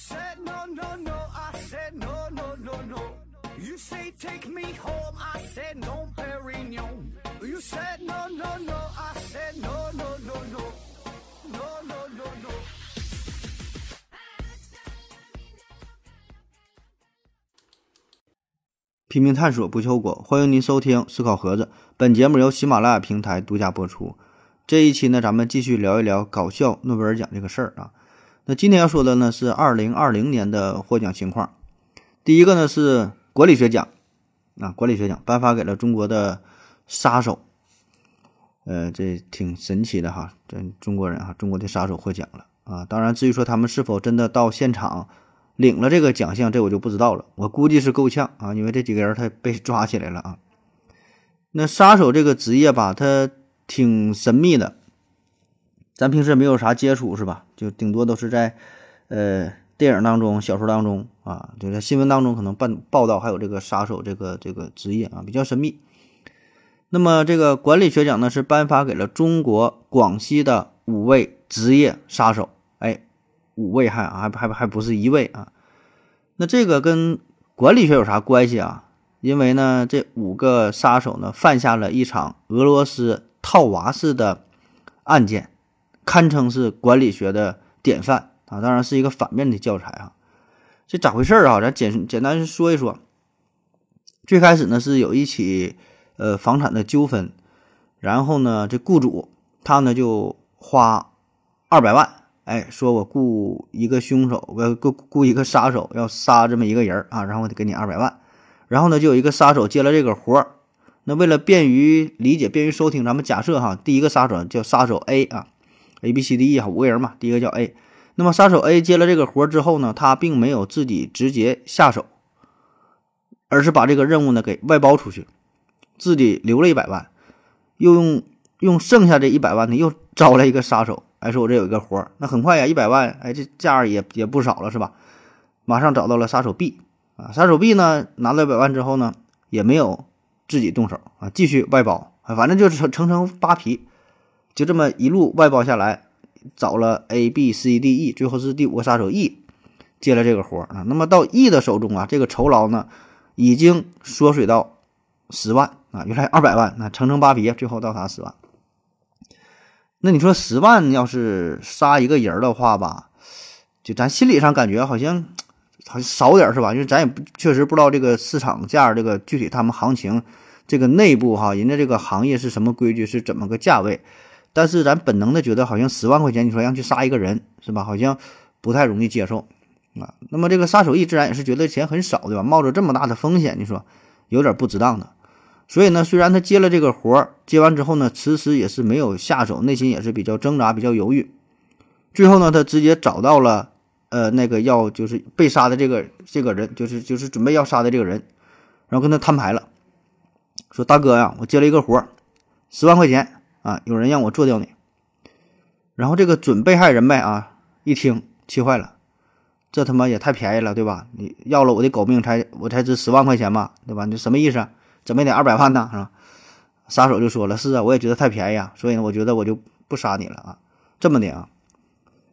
said no, no, no, I said no, no, no, no. You say take me home, I said no, Perignon. You said no, no, no, I said no, no, no, no. No, no, no, no. 拼命探索不求果，欢迎您收听思考盒子。本节目由喜马拉雅平台独家播出。这一期呢，咱们继续聊一聊搞笑诺贝尔奖这个事儿啊。那今天要说的呢是二零二零年的获奖情况。第一个呢是管理学奖啊，管理学奖颁发给了中国的杀手。呃，这挺神奇的哈，这中国人哈，中国的杀手获奖了啊。当然，至于说他们是否真的到现场。领了这个奖项，这我就不知道了。我估计是够呛啊，因为这几个人他被抓起来了啊。那杀手这个职业吧，他挺神秘的，咱平时没有啥接触是吧？就顶多都是在呃电影当中、小说当中啊，就在新闻当中可能报报道，还有这个杀手这个这个职业啊，比较神秘。那么这个管理学奖呢，是颁发给了中国广西的五位职业杀手。哎五位还还还还不是一位啊？那这个跟管理学有啥关系啊？因为呢，这五个杀手呢犯下了一场俄罗斯套娃式的案件，堪称是管理学的典范啊！当然是一个反面的教材啊。这咋回事啊？咱简简单说一说。最开始呢是有一起呃房产的纠纷，然后呢这雇主他呢就花二百万。哎，说我雇一个凶手，我雇雇一个杀手，要杀这么一个人啊，然后我得给你二百万。然后呢，就有一个杀手接了这个活儿。那为了便于理解、便于收听，咱们假设哈，第一个杀手叫杀手 A 啊，A B C D E 哈，五个人嘛，第一个叫 A。那么杀手 A 接了这个活之后呢，他并没有自己直接下手，而是把这个任务呢给外包出去，自己留了一百万，又用用剩下这一百万呢，又招了一个杀手。哎说我这有一个活，那很快呀，一百万，哎，这价也也不少了，是吧？马上找到了杀手 B 啊，杀手 B 呢，拿了一百万之后呢，也没有自己动手啊，继续外包啊，反正就是层层层扒皮，就这么一路外包下来，找了 A、B、C、D、E，最后是第五个杀手 E 接了这个活儿啊。那么到 E 的手中啊，这个酬劳呢，已经缩水到十万啊，原来二百万，那层层扒皮，最后到达十万。那你说十万要是杀一个人的话吧，就咱心理上感觉好像好像少点是吧？因为咱也不确实不知道这个市场价，这个具体他们行情，这个内部哈，人家这个行业是什么规矩，是怎么个价位？但是咱本能的觉得好像十万块钱，你说让去杀一个人是吧？好像不太容易接受啊。那么这个杀手一自然也是觉得钱很少对吧？冒着这么大的风险，你说有点不值当的。所以呢，虽然他接了这个活儿，接完之后呢，迟迟也是没有下手，内心也是比较挣扎、比较犹豫。最后呢，他直接找到了，呃，那个要就是被杀的这个这个人，就是就是准备要杀的这个人，然后跟他摊牌了，说：“大哥呀，我接了一个活儿，十万块钱啊，有人让我做掉你。”然后这个准被害人呗啊，一听气坏了，这他妈也太便宜了，对吧？你要了我的狗命才我才值十万块钱嘛，对吧？你什么意思？怎么也得二百万呢？是吧？杀手就说了：“是啊，我也觉得太便宜啊，所以呢，我觉得我就不杀你了啊。这么的啊，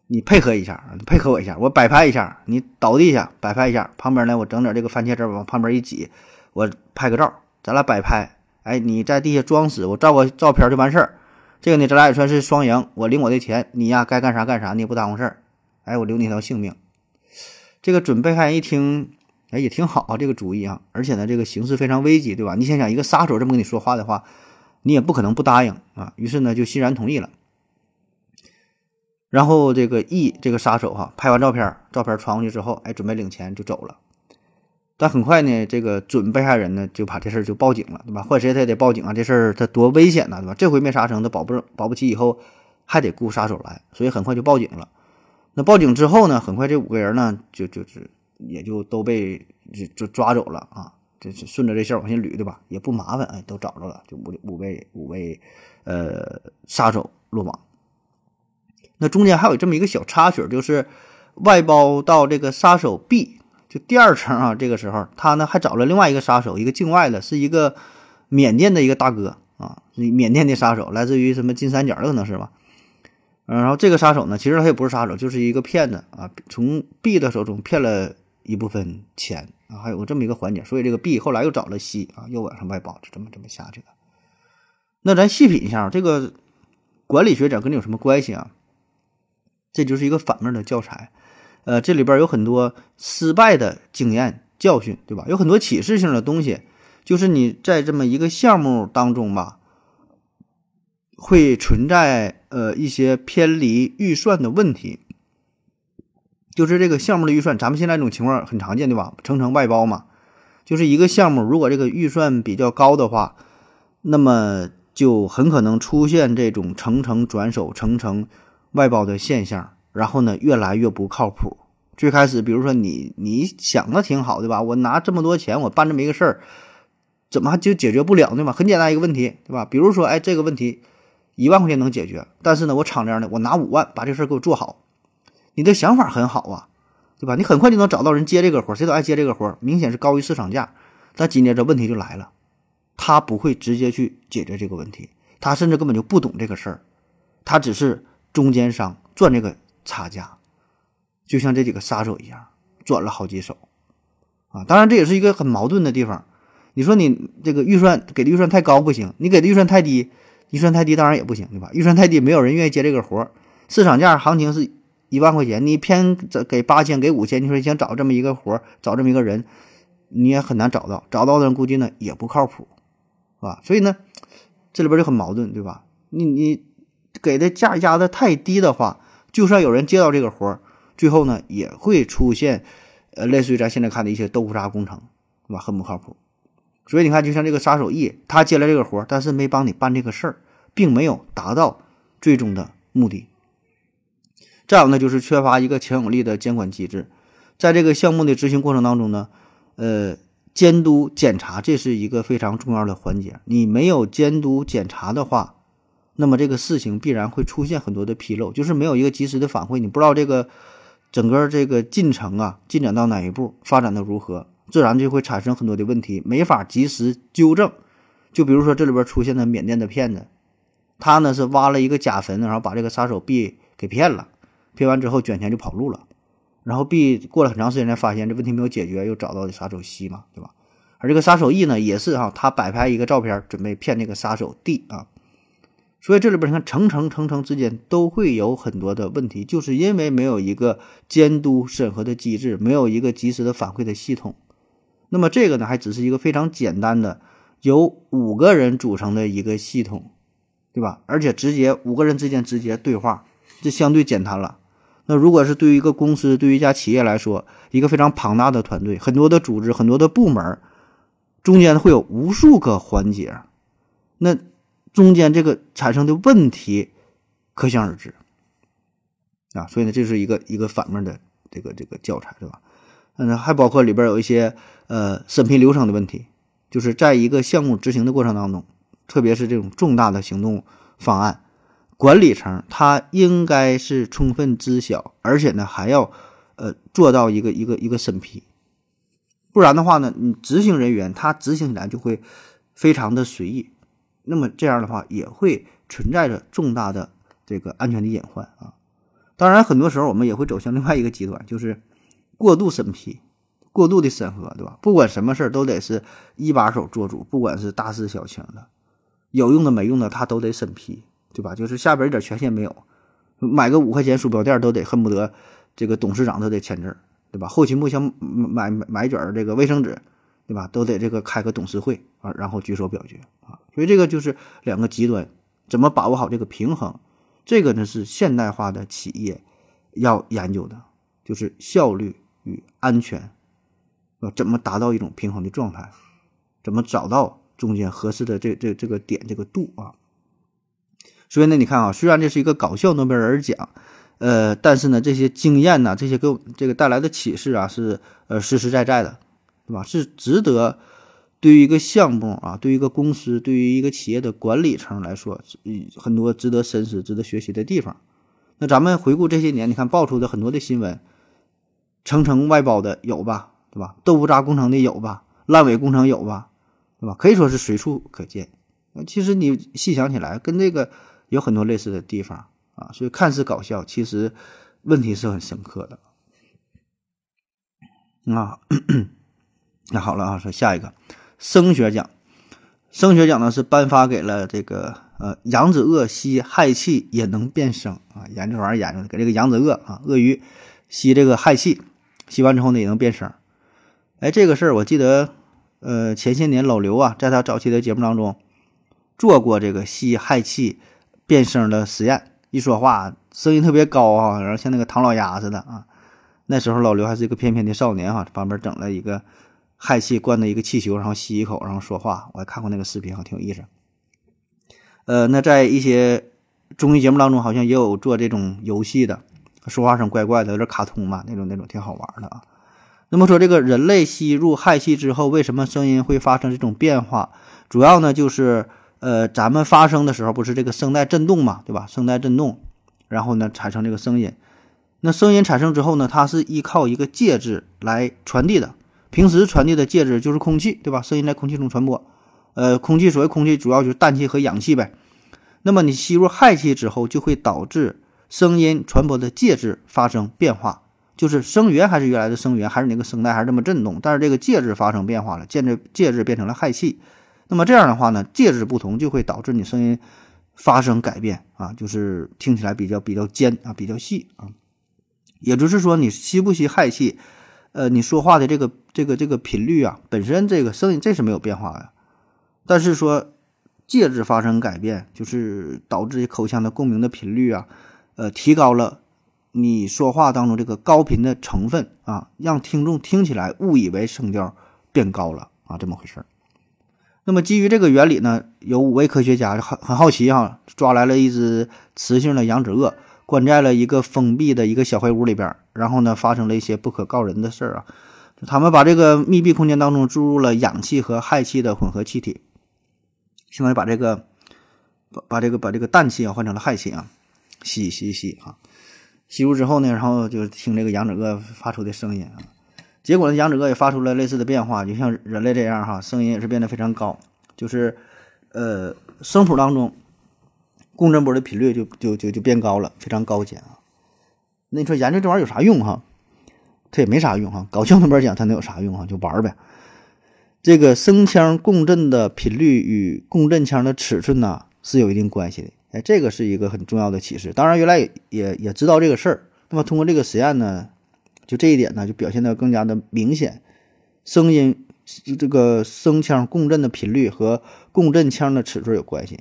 你配合一下，你配合我一下，我摆拍一下，你倒地下摆拍一下，旁边呢，我整点这个番茄汁往旁边一挤，我拍个照，咱俩摆拍。哎，你在地下装死，我照个照片就完事儿。这个呢，咱俩也算是双赢，我领我的钱，你呀该干啥干啥，你也不耽误事儿。哎，我留你一条性命。这个准备害人一听。”哎，也挺好啊，这个主意啊，而且呢，这个形势非常危急，对吧？你想想，一个杀手这么跟你说话的话，你也不可能不答应啊。于是呢，就欣然同意了。然后这个 E 这个杀手哈，拍完照片，照片传过去之后，哎，准备领钱就走了。但很快呢，这个准被害人呢就把这事儿就报警了，对吧？换谁他也得报警啊，这事儿他多危险呐，对吧？这回没杀成，他保不保不齐以后还得雇杀手来，所以很快就报警了。那报警之后呢，很快这五个人呢就就是。也就都被就就抓走了啊，这是顺着这线往前捋对吧？也不麻烦，哎，都找着了，就五五位五位呃杀手落网。那中间还有这么一个小插曲，就是外包到这个杀手 B 第二层啊，这个时候他呢还找了另外一个杀手，一个境外的，是一个缅甸的一个大哥啊，缅甸的杀手，来自于什么金三角的可能是吧？然后这个杀手呢，其实他也不是杀手，就是一个骗子啊，从 B 的手中骗了一部分钱啊，还有这么一个环节，所以这个 B 后来又找了 C 啊，又往上外包，就这么这么下去的。那咱细品一下，这个管理学者跟你有什么关系啊？这就是一个反面的教材，呃，这里边有很多失败的经验教训，对吧？有很多启示性的东西，就是你在这么一个项目当中吧。会存在呃一些偏离预算的问题，就是这个项目的预算，咱们现在这种情况很常见，对吧？层层外包嘛，就是一个项目，如果这个预算比较高的话，那么就很可能出现这种层层转手、层层外包的现象，然后呢，越来越不靠谱。最开始，比如说你你想的挺好，对吧？我拿这么多钱，我办这么一个事儿，怎么就解决不了，对吧？很简单一个问题，对吧？比如说，哎，这个问题。一万块钱能解决，但是呢，我敞亮的，我拿五万把这事儿给我做好。你的想法很好啊，对吧？你很快就能找到人接这个活，谁都爱接这个活，明显是高于市场价。但紧接着问题就来了，他不会直接去解决这个问题，他甚至根本就不懂这个事儿，他只是中间商赚这个差价，就像这几个杀手一样，转了好几手啊。当然，这也是一个很矛盾的地方。你说你这个预算给的预算太高不行，你给的预算太低。预算太低当然也不行，对吧？预算太低，没有人愿意接这个活儿。市场价行情是一万块钱，你偏给八千、给五千，你说你想找这么一个活儿，找这么一个人，你也很难找到。找到的人估计呢也不靠谱，是吧？所以呢，这里边就很矛盾，对吧？你你给的价压的太低的话，就算有人接到这个活儿，最后呢也会出现呃类似于咱现在看的一些豆腐渣工程，是吧？很不靠谱。所以你看，就像这个杀手 E，他接了这个活儿，但是没帮你办这个事儿，并没有达到最终的目的。再有呢，就是缺乏一个强有力的监管机制，在这个项目的执行过程当中呢，呃，监督检查这是一个非常重要的环节。你没有监督检查的话，那么这个事情必然会出现很多的纰漏，就是没有一个及时的反馈，你不知道这个整个这个进程啊进展到哪一步，发展的如何。自然就会产生很多的问题，没法及时纠正。就比如说这里边出现的缅甸的骗子，他呢是挖了一个假坟，然后把这个杀手 B 给骗了，骗完之后卷钱就跑路了。然后 B 过了很长时间才发现这问题没有解决，又找到杀手 C 嘛，对吧？而这个杀手 E 呢也是哈，他摆拍一个照片，准备骗那个杀手 D 啊。所以这里边你看层层层层之间都会有很多的问题，就是因为没有一个监督审核的机制，没有一个及时的反馈的系统。那么这个呢，还只是一个非常简单的，由五个人组成的一个系统，对吧？而且直接五个人之间直接对话，这相对简单了。那如果是对于一个公司、对于一家企业来说，一个非常庞大的团队，很多的组织、很多的部门，中间会有无数个环节，那中间这个产生的问题可想而知啊。所以呢，这是一个一个反面的这个这个教材，对吧？嗯，还包括里边有一些呃审批流程的问题，就是在一个项目执行的过程当中，特别是这种重大的行动方案，管理层他应该是充分知晓，而且呢还要呃做到一个一个一个审批，不然的话呢，你执行人员他执行起来就会非常的随意，那么这样的话也会存在着重大的这个安全的隐患啊。当然，很多时候我们也会走向另外一个极端，就是。过度审批，过度的审核，对吧？不管什么事儿都得是一把手做主，不管是大事小情的，有用的没用的他都得审批，对吧？就是下边一点权限没有，买个五块钱鼠标垫都得恨不得这个董事长都得签字，对吧？后勤部想买买买卷这个卫生纸，对吧？都得这个开个董事会啊，然后举手表决啊。所以这个就是两个极端，怎么把握好这个平衡？这个呢是现代化的企业要研究的，就是效率。与安全，啊怎么达到一种平衡的状态？怎么找到中间合适的这这这个点这个度啊？所以呢，你看啊，虽然这是一个搞笑诺贝尔奖，呃，但是呢，这些经验呢，这些给我这个带来的启示啊，是呃实实在在的，对吧？是值得对于一个项目啊，对于一个公司，对于一个企业的管理层来说，很多值得深思、值得学习的地方。那咱们回顾这些年，你看爆出的很多的新闻。层层外包的有吧，对吧？豆腐渣工程的有吧？烂尾工程有吧，对吧？可以说是随处可见。其实你细想起来，跟这个有很多类似的地方啊，所以看似搞笑，其实问题是很深刻的。啊，那好了啊，说下一个声学奖，声学奖呢是颁发给了这个呃扬子鳄吸氦气也能变声啊，研究这玩意研究的，给这个扬子鳄啊鳄鱼吸这个氦气，吸完之后呢也能变声。哎，这个事儿我记得，呃，前些年老刘啊在他早期的节目当中做过这个吸氦气变声的实验，一说话声音特别高啊，然后像那个唐老鸭似的啊。那时候老刘还是一个翩翩的少年哈，旁边整了一个氦气灌的一个气球，然后吸一口，然后说话。我还看过那个视频，哈，挺有意思。呃，那在一些综艺节目当中，好像也有做这种游戏的，说话声怪怪的，有点卡通嘛，那种那种挺好玩的啊。那么说，这个人类吸入氦气之后，为什么声音会发生这种变化？主要呢就是呃，咱们发声的时候不是这个声带振动嘛，对吧？声带振动，然后呢产生这个声音。那声音产生之后呢，它是依靠一个介质来传递的。平时传递的介质就是空气，对吧？声音在空气中传播。呃，空气所谓空气，主要就是氮气和氧气呗。那么你吸入氦气之后，就会导致声音传播的介质发生变化，就是声源还是原来的声源，还是那个声带还是这么振动，但是这个介质发生变化了，介质介质变成了氦气。那么这样的话呢，介质不同就会导致你声音发生改变啊，就是听起来比较比较尖啊，比较细啊。也就是说，你吸不吸氦气，呃，你说话的这个这个这个频率啊，本身这个声音这是没有变化的，但是说介质发生改变，就是导致口腔的共鸣的频率啊，呃，提高了你说话当中这个高频的成分啊，让听众听起来误以为声调变高了啊，这么回事儿。那么基于这个原理呢，有五位科学家很很好奇哈，抓来了一只雌性的扬子鳄。关在了一个封闭的一个小黑屋里边，然后呢，发生了一些不可告人的事儿啊。他们把这个密闭空间当中注入了氧气和氦气的混合气体，相当于把这个把把这个把这个氮气啊换成了氦气啊，吸吸吸哈。吸入之后呢，然后就听这个扬子鳄发出的声音啊。结果呢，扬子鳄也发出了类似的变化，就像人类这样哈，声音也是变得非常高，就是呃声谱当中。共振波的频率就就就就变高了，非常高简啊。那你说研究这玩意儿有啥用哈？它也没啥用哈。搞笑那边讲它能有啥用哈？就玩呗。这个声腔共振的频率与共振腔的尺寸呢是有一定关系的。哎，这个是一个很重要的启示。当然，原来也也也知道这个事儿。那么通过这个实验呢，就这一点呢就表现的更加的明显。声音这个声腔共振的频率和共振腔的尺寸有关系。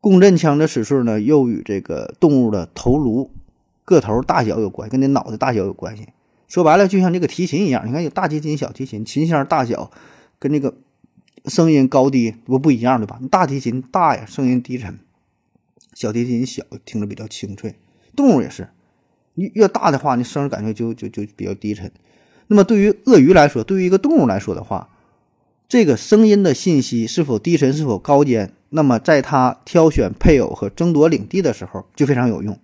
共振腔的尺寸呢，又与这个动物的头颅个头大小有关，跟你脑袋大小有关系。说白了，就像这个提琴一样，你看有大提琴、小提琴，琴箱大小跟这个声音高低不不一样，对吧？大提琴大呀，声音低沉；小提琴小，听着比较清脆。动物也是，你越大的话，你声感觉就就就比较低沉。那么对于鳄鱼来说，对于一个动物来说的话，这个声音的信息是否低沉，是否高尖？那么，在他挑选配偶和争夺领地的时候就非常有用。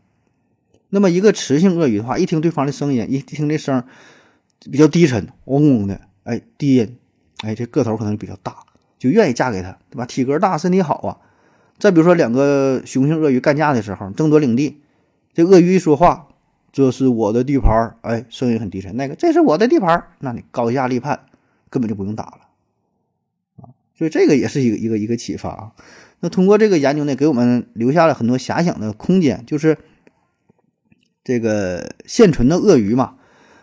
那么，一个雌性鳄鱼的话，一听对方的声音，一听这声比较低沉，嗡嗡的，哎，低音，哎，这个头可能比较大，就愿意嫁给他，对吧？体格大，身体好啊。再比如说，两个雄性鳄鱼干架的时候，争夺领地，这鳄鱼一说话，这是我的地盘，哎，声音很低沉。那个，这是我的地盘，那你高下立判，根本就不用打了。所以这个也是一个一个一个启发啊。那通过这个研究呢，给我们留下了很多遐想的空间。就是这个现存的鳄鱼嘛，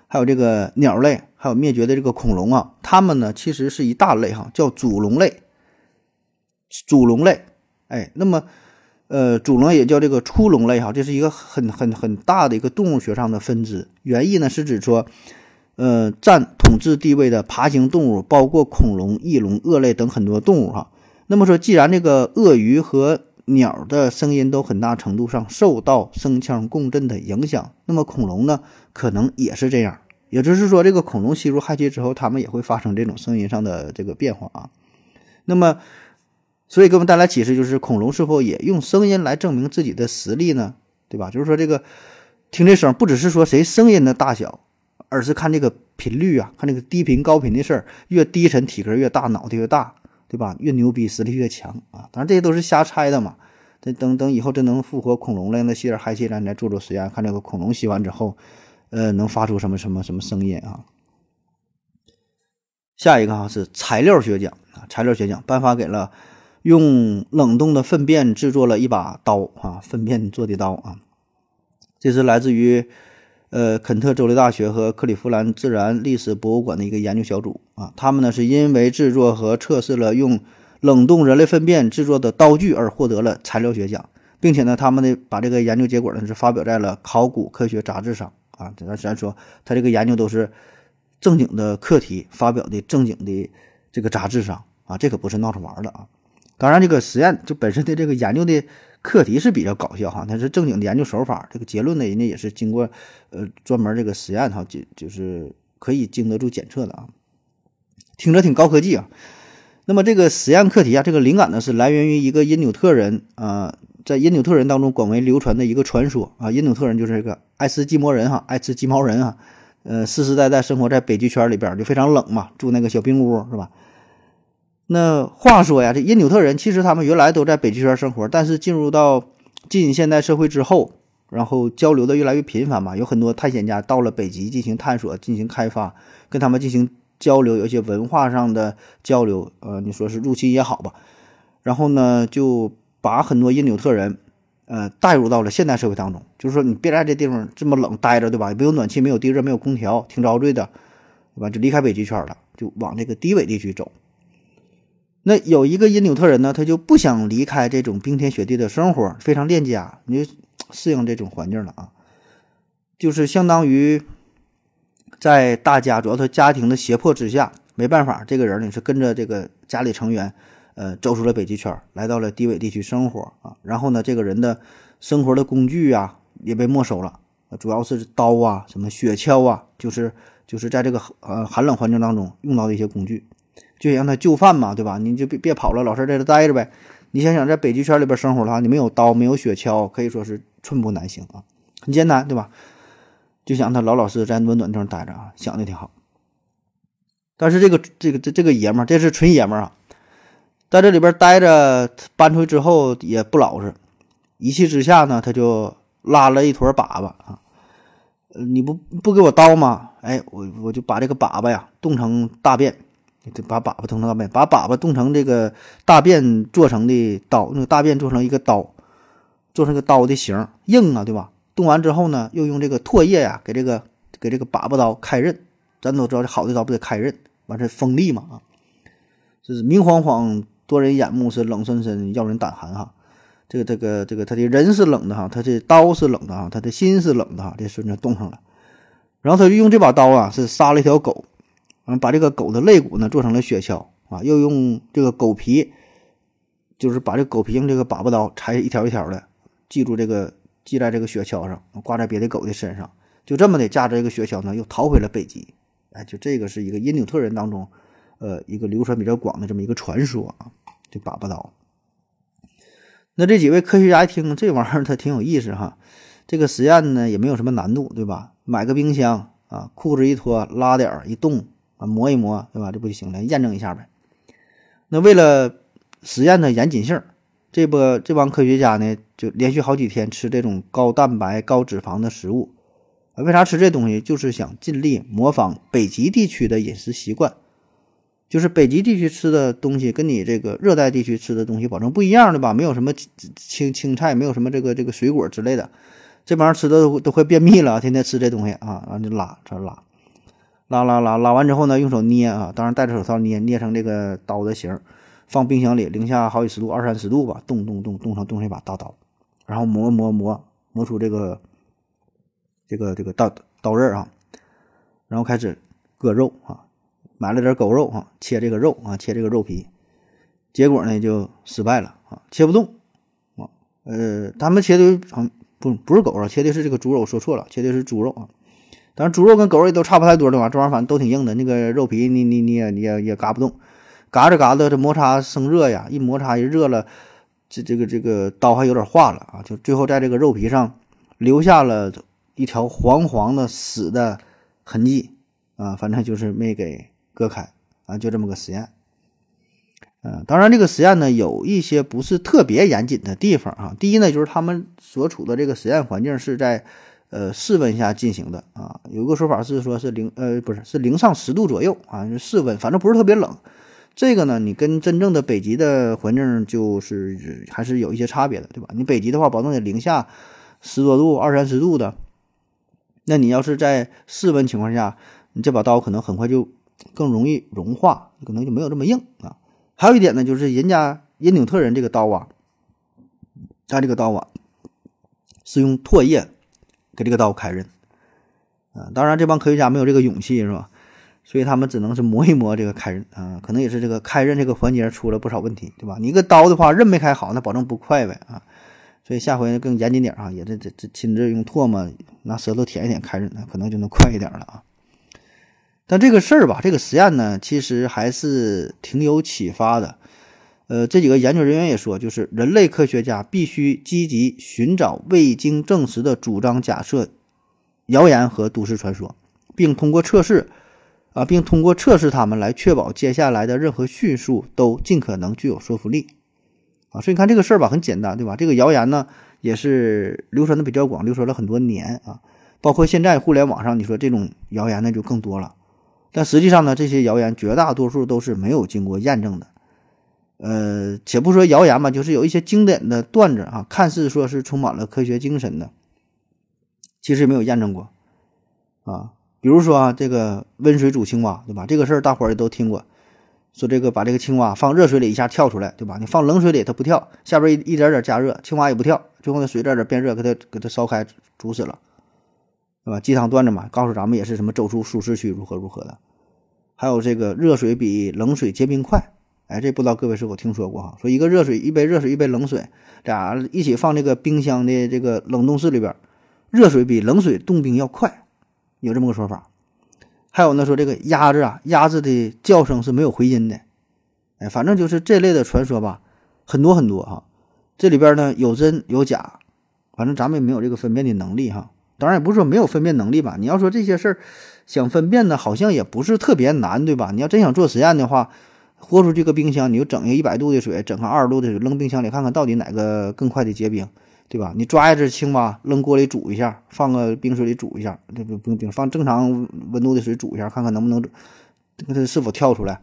还有这个鸟类，还有灭绝的这个恐龙啊，它们呢其实是一大类哈，叫祖龙类。祖龙类，哎，那么呃，祖龙也叫这个初龙类哈，这是一个很很很大的一个动物学上的分支。原意呢是指说。呃，占统治地位的爬行动物包括恐龙、翼龙、鳄类等很多动物哈。那么说，既然这个鳄鱼和鸟的声音都很大程度上受到声腔共振的影响，那么恐龙呢，可能也是这样。也就是说，这个恐龙吸入氦气之后，它们也会发生这种声音上的这个变化啊。那么，所以给我们带来启示就是，恐龙是否也用声音来证明自己的实力呢？对吧？就是说，这个听这声，不只是说谁声音的大小。而是看这个频率啊，看这个低频高频的事儿，越低沉体格越大，脑袋越大，对吧？越牛逼，实力越强啊！当然这些都是瞎猜的嘛。等等等以后真能复活恐龙了，那吸点氦气，咱再做做实验，看这个恐龙吸完之后，呃，能发出什么什么什么声音啊？下一个哈是材料学奖啊，材料学奖颁发给了用冷冻的粪便制作了一把刀啊，粪便做的刀啊，这是来自于呃肯特州立大学和克利夫兰自然历史博物馆的一个研究小组啊，他们呢是因为制作和测试了用冷冻人类粪便制作的刀具而获得了材料学奖，并且呢，他们呢把这个研究结果呢是发表在了考古科学杂志上啊，咱咱说他这个研究都是。正经的课题发表的正经的这个杂志上啊，这可不是闹着玩的啊！当然，这个实验就本身的这个研究的课题是比较搞笑哈，它是正经的研究手法。这个结论呢，人家也是经过呃专门这个实验哈，就就是可以经得住检测的啊，听着挺高科技啊。那么这个实验课题啊，这个灵感呢是来源于一个因纽特人啊，在因纽特人当中广为流传的一个传说啊，因纽特人就是这个爱斯基摩人哈，爱吃鸡毛人哈。呃，世世代代生活在北极圈里边，就非常冷嘛，住那个小冰屋，是吧？那话说呀，这因纽特人其实他们原来都在北极圈生活，但是进入到近现代社会之后，然后交流的越来越频繁嘛，有很多探险家到了北极进行探索、进行开发，跟他们进行交流，有一些文化上的交流，呃，你说是入侵也好吧，然后呢，就把很多因纽特人。呃，带入到了现代社会当中，就是说你别在这地方这么冷待着，对吧？没有暖气，没有地热，没有空调，挺遭罪的，对吧？就离开北极圈了，就往这个低纬地区走。那有一个因纽特人呢，他就不想离开这种冰天雪地的生活，非常恋家，你就适应这种环境了啊。就是相当于在大家主要他家庭的胁迫之下，没办法，这个人呢是跟着这个家里成员。呃，走出了北极圈，来到了低纬地区生活啊。然后呢，这个人的生活的工具啊也被没收了，主要是刀啊、什么雪橇啊，就是就是在这个呃寒冷环境当中用到的一些工具，就让他就范嘛，对吧？你就别别跑了，老实在这待着呗。你想想，在北极圈里边生活的话，你没有刀，没有雪橇，可以说是寸步难行啊，很艰难，对吧？就想他老老实实在暖暖地方待着啊，想的挺好。但是这个这个这这个爷们儿，这是纯爷们儿啊。在这里边待着，搬出去之后也不老实，一气之下呢，他就拉了一坨粑粑啊。你不不给我刀吗？哎，我我就把这个粑粑呀冻成大便，就把粑粑冻成大便，把粑粑冻成这个大便做成的刀，那个大便做成一个刀，做成个刀的形，硬啊，对吧？冻完之后呢，又用这个唾液呀给这个给这个粑粑刀开刃。咱都知道，这好的刀不得开刃，完事锋利嘛啊，这是明晃晃。夺人眼目是冷森森，要人胆寒哈。这个这个这个，他的人是冷的哈，他的刀是冷的哈，他的心是冷的哈。这孙子冻上了，然后他就用这把刀啊，是杀了一条狗，嗯，把这个狗的肋骨呢做成了雪橇啊，又用这个狗皮，就是把这狗皮用这个粑粑刀裁一条一条的，系住这个系在这个雪橇上，挂在别的狗的身上，就这么的驾着这个雪橇呢，又逃回了北极。哎，就这个是一个因纽特人当中。呃，一个流传比较广的这么一个传说啊，这粑粑刀。那这几位科学家一听这玩意儿，它挺有意思哈。这个实验呢也没有什么难度，对吧？买个冰箱啊，裤子一脱，拉点儿一冻啊，磨一磨，对吧？这不就行了？验证一下呗。那为了实验的严谨性，这波这帮科学家呢，就连续好几天吃这种高蛋白、高脂肪的食物。为啥吃这东西？就是想尽力模仿北极地区的饮食习惯。就是北极地区吃的东西跟你这个热带地区吃的东西保证不一样的吧？没有什么青青菜，没有什么这个这个水果之类的，这玩意吃的都都快便秘了，天天吃这东西啊，然后就拉，这拉，拉拉拉拉完之后呢，用手捏啊，当然戴着手套捏，捏成这个刀的形，放冰箱里零下好几十度，二三十度吧，冻冻冻冻成冻成一把大刀，然后磨磨磨磨出这个这个这个刀刀刃啊，然后开始割肉啊。买了点狗肉啊，切这个肉啊，切这个肉皮，结果呢就失败了啊，切不动啊。呃，他们切的不不是狗肉，切的是这个猪肉，说错了，切的是猪肉啊。当然猪肉跟狗肉也都差不太多的嘛，这玩意儿反正都挺硬的，那个肉皮你你你也你也也嘎不动，嘎着嘎着这摩擦生热呀，一摩擦一热了，这这个这个刀还有点化了啊，就最后在这个肉皮上留下了一条黄黄的死的痕迹啊，反正就是没给。割开啊，就这么个实验。嗯，当然这个实验呢有一些不是特别严谨的地方啊。第一呢，就是他们所处的这个实验环境是在呃室温下进行的啊。有一个说法是说是零呃不是是零上十度左右啊，室温，反正不是特别冷。这个呢，你跟真正的北极的环境就是还是有一些差别的，对吧？你北极的话，保证得零下十多度、二三十度的。那你要是在室温情况下，你这把刀可能很快就更容易融化，可能就没有这么硬啊。还有一点呢，就是人家因纽特人这个刀啊，他这个刀啊是用唾液给这个刀开刃啊。当然，这帮科学家没有这个勇气，是吧？所以他们只能是磨一磨这个开刃啊，可能也是这个开刃这个环节出了不少问题，对吧？你一个刀的话，刃没开好，那保证不快呗啊。所以下回更严谨点啊，也这这这亲自用唾沫拿舌头舔一舔开刃，那可能就能快一点了啊。但这个事儿吧，这个实验呢，其实还是挺有启发的。呃，这几个研究人员也说，就是人类科学家必须积极寻找未经证实的主张、假设、谣言和都市传说，并通过测试。啊，并通过测试它们来确保接下来的任何叙述都尽可能具有说服力，啊，所以你看这个事儿吧，很简单，对吧？这个谣言呢也是流传的比较广，流传了很多年啊，包括现在互联网上，你说这种谣言呢就更多了。但实际上呢，这些谣言绝大多数都是没有经过验证的。呃，且不说谣言吧，就是有一些经典的段子啊，看似说是充满了科学精神的，其实没有验证过，啊。比如说，这个温水煮青蛙，对吧？这个事儿大伙儿也都听过，说这个把这个青蛙放热水里一下跳出来，对吧？你放冷水里它不跳，下边一一点点加热，青蛙也不跳，最后那水点点变热，给它给它烧开煮死了，对吧？鸡汤段子嘛，告诉咱们也是什么走出舒适区如何如何的。还有这个热水比冷水结冰快，哎，这不知道各位是否听说过哈？说一个热水，一杯热水，一杯冷水，俩一起放这个冰箱的这个冷冻室里边，热水比冷水冻冰要快。有这么个说法，还有呢，说这个鸭子啊，鸭子的叫声是没有回音的，哎，反正就是这类的传说吧，很多很多哈。这里边呢有真有假，反正咱们也没有这个分辨的能力哈。当然也不是说没有分辨能力吧，你要说这些事儿想分辨呢，好像也不是特别难，对吧？你要真想做实验的话，豁出去个冰箱，你就整一个一百度的水，整个二十度的水扔冰箱里，看看到底哪个更快的结冰。对吧？你抓一只青蛙扔锅里煮一下，放个冰水里煮一下，这不不冰，放正常温度的水煮一下，看看能不能它是否跳出来。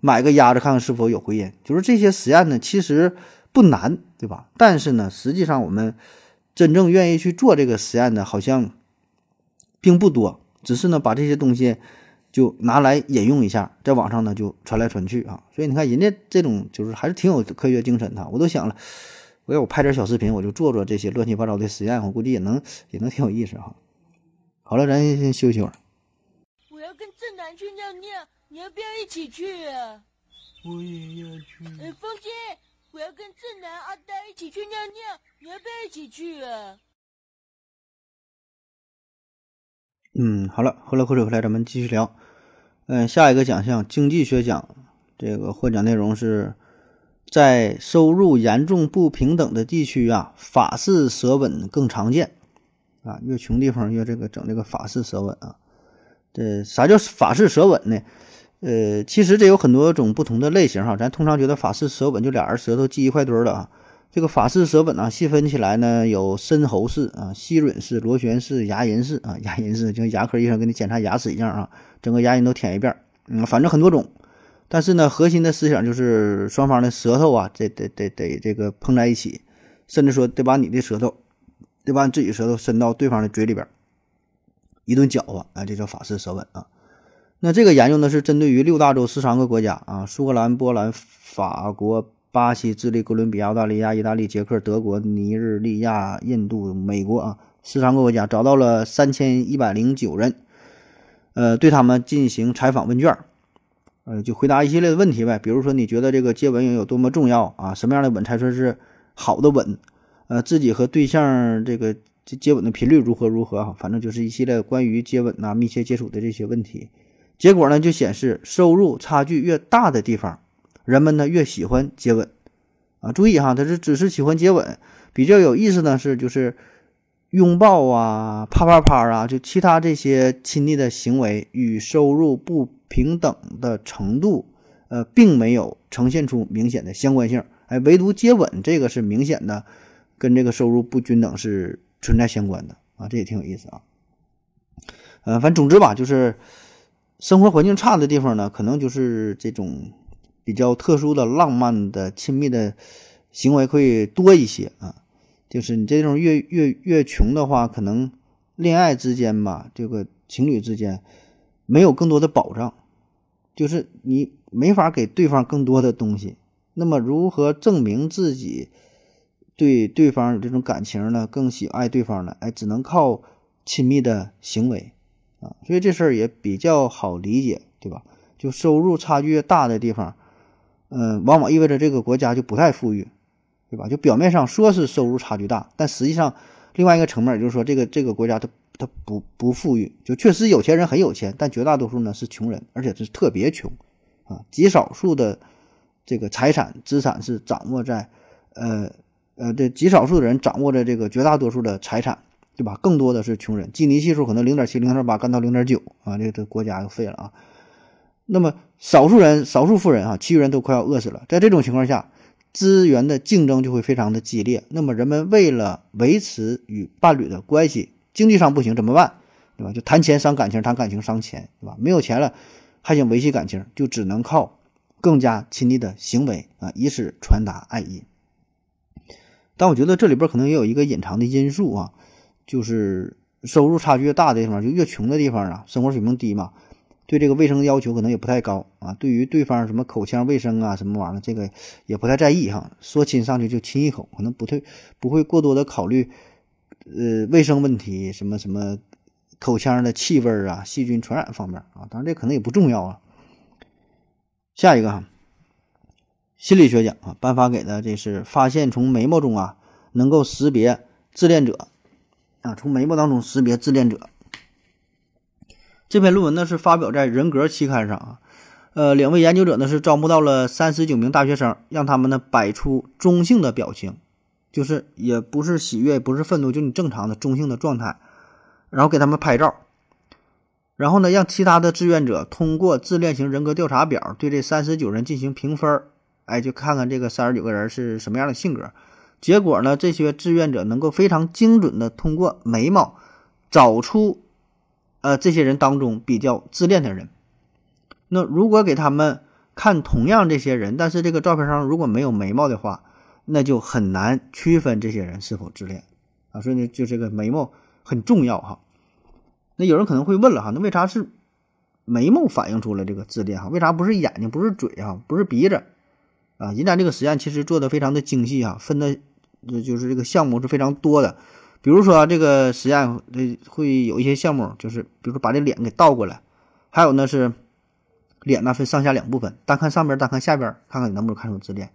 买个鸭子看看是否有回音。就是这些实验呢，其实不难，对吧？但是呢，实际上我们真正愿意去做这个实验的，好像并不多。只是呢，把这些东西就拿来引用一下，在网上呢就传来传去啊。所以你看，人家这种就是还是挺有科学精神的。我都想了。我要我拍点小视频，我就做做这些乱七八糟的实验，我估计也能也能挺有意思哈。好了，咱先休息会儿。我要跟正南去尿尿，你要不要一起去啊？我也要去。哎，风姐，我要跟正南、阿呆一起去尿尿，你要不要一起去啊？嗯，好了，喝了口水回来，咱们继续聊。嗯，下一个奖项经济学奖，这个获奖内容是。在收入严重不平等的地区啊，法式舌吻更常见啊。越穷地方越这个整这个法式舌吻啊。这啥叫法式舌吻呢？呃，其实这有很多种不同的类型哈。咱通常觉得法式舌吻就俩人舌头系一块堆儿了啊。这个法式舌吻啊，细分起来呢，有深喉式啊、吸吮式、螺旋式、牙龈式啊。牙龈式就像牙科医生给你检查牙齿一样啊，整个牙龈都舔一遍。嗯，反正很多种。但是呢，核心的思想就是双方的舌头啊，得得得得这个碰在一起，甚至说得把你的舌头，得把你自己舌头伸到对方的嘴里边，一顿搅和，哎，这叫法式舌吻啊。那这个研究呢，是针对于六大洲十三个国家啊，苏格兰、波兰、法国、巴西、智利、哥伦比亚、澳大利亚、意大利、捷克、德国、尼日利亚、印度、美国啊，十三个国家找到了三千一百零九人，呃，对他们进行采访问卷。呃，就回答一系列的问题呗，比如说你觉得这个接吻有多么重要啊？什么样的吻才算是好的吻？呃，自己和对象这个接接吻的频率如何如何？啊，反正就是一系列关于接吻呐、密切接触的这些问题。结果呢，就显示收入差距越大的地方，人们呢越喜欢接吻。啊，注意哈，他是只是喜欢接吻。比较有意思的是，就是拥抱啊、啪啪啪啊，就其他这些亲昵的行为与收入不。平等的程度，呃，并没有呈现出明显的相关性。哎，唯独接吻这个是明显的，跟这个收入不均等是存在相关的啊，这也挺有意思啊。呃，反正总之吧，就是生活环境差的地方呢，可能就是这种比较特殊的、浪漫的、亲密的行为会多一些啊。就是你这种越越越穷的话，可能恋爱之间吧，这个情侣之间没有更多的保障，就是你没法给对方更多的东西。那么，如何证明自己对对方有这种感情呢？更喜爱对方呢？哎，只能靠亲密的行为啊。所以这事儿也比较好理解，对吧？就收入差距越大的地方，嗯，往往意味着这个国家就不太富裕。对吧？就表面上说是收入差距大，但实际上另外一个层面就是说，这个这个国家它它不不富裕，就确实有钱人很有钱，但绝大多数呢是穷人，而且是特别穷啊。极少数的这个财产资产是掌握在呃呃这极少数的人掌握着这个绝大多数的财产，对吧？更多的是穷人，基尼系数可能零点七、零点八干到零点九啊，这这国家就废了啊。那么少数人、少数富人啊，其余人都快要饿死了，在这种情况下。资源的竞争就会非常的激烈，那么人们为了维持与伴侣的关系，经济上不行怎么办？对吧？就谈钱伤感情，谈感情伤钱，对吧？没有钱了，还想维系感情，就只能靠更加亲密的行为啊，以此传达爱意。但我觉得这里边可能也有一个隐藏的因素啊，就是收入差距越大的地方，就越穷的地方啊，生活水平低嘛。对这个卫生要求可能也不太高啊，对于对方什么口腔卫生啊什么玩意儿，这个也不太在意哈。说亲上去就亲一口，可能不太不会过多的考虑，呃，卫生问题，什么什么口腔的气味啊、细菌传染方面啊，当然这可能也不重要啊。下一个哈，心理学奖啊，颁发给的这是发现从眉毛中啊能够识别自恋者啊，从眉毛当中识别自恋者。这篇论文呢是发表在《人格》期刊上啊，呃，两位研究者呢是招募到了三十九名大学生，让他们呢摆出中性的表情，就是也不是喜悦，不是愤怒，就你正常的中性的状态，然后给他们拍照，然后呢让其他的志愿者通过自恋型人格调查表对这三十九人进行评分，哎，就看看这个三十九个人是什么样的性格。结果呢，这些志愿者能够非常精准的通过眉毛找出。呃，这些人当中比较自恋的人，那如果给他们看同样这些人，但是这个照片上如果没有眉毛的话，那就很难区分这些人是否自恋啊。所以呢，就这个眉毛很重要哈。那有人可能会问了哈，那为啥是眉毛反映出了这个自恋哈？为啥不是眼睛，不是嘴啊，不是鼻子啊？人家这个实验其实做的非常的精细哈，分的就就是这个项目是非常多的。比如说这个实验，呃，会有一些项目，就是比如说把这脸给倒过来，还有呢是脸呢分上下两部分，单看上边，单看下边，看看你能不能看出自恋，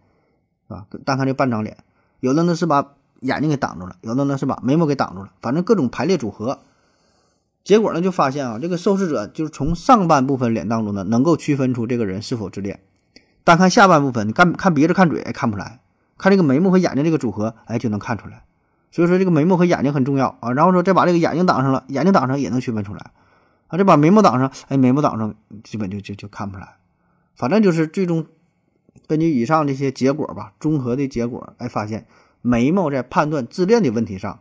是吧？单看这半张脸，有的呢是把眼睛给挡住了，有的呢是把眉毛给挡住了，反正各种排列组合，结果呢就发现啊，这个受试者就是从上半部分脸当中呢，能够区分出这个人是否自恋，单看下半部分，你看看鼻子看嘴看不出来，看这个眉毛和眼睛这个组合，哎就能看出来。所以说这个眉毛和眼睛很重要啊，然后说再把这个眼睛挡上了，眼睛挡上也能区分出来，啊，再把眉毛挡上，哎，眉毛挡上基本就就就看不出来，反正就是最终根据以上这些结果吧，综合的结果，哎，发现眉毛在判断自恋的问题上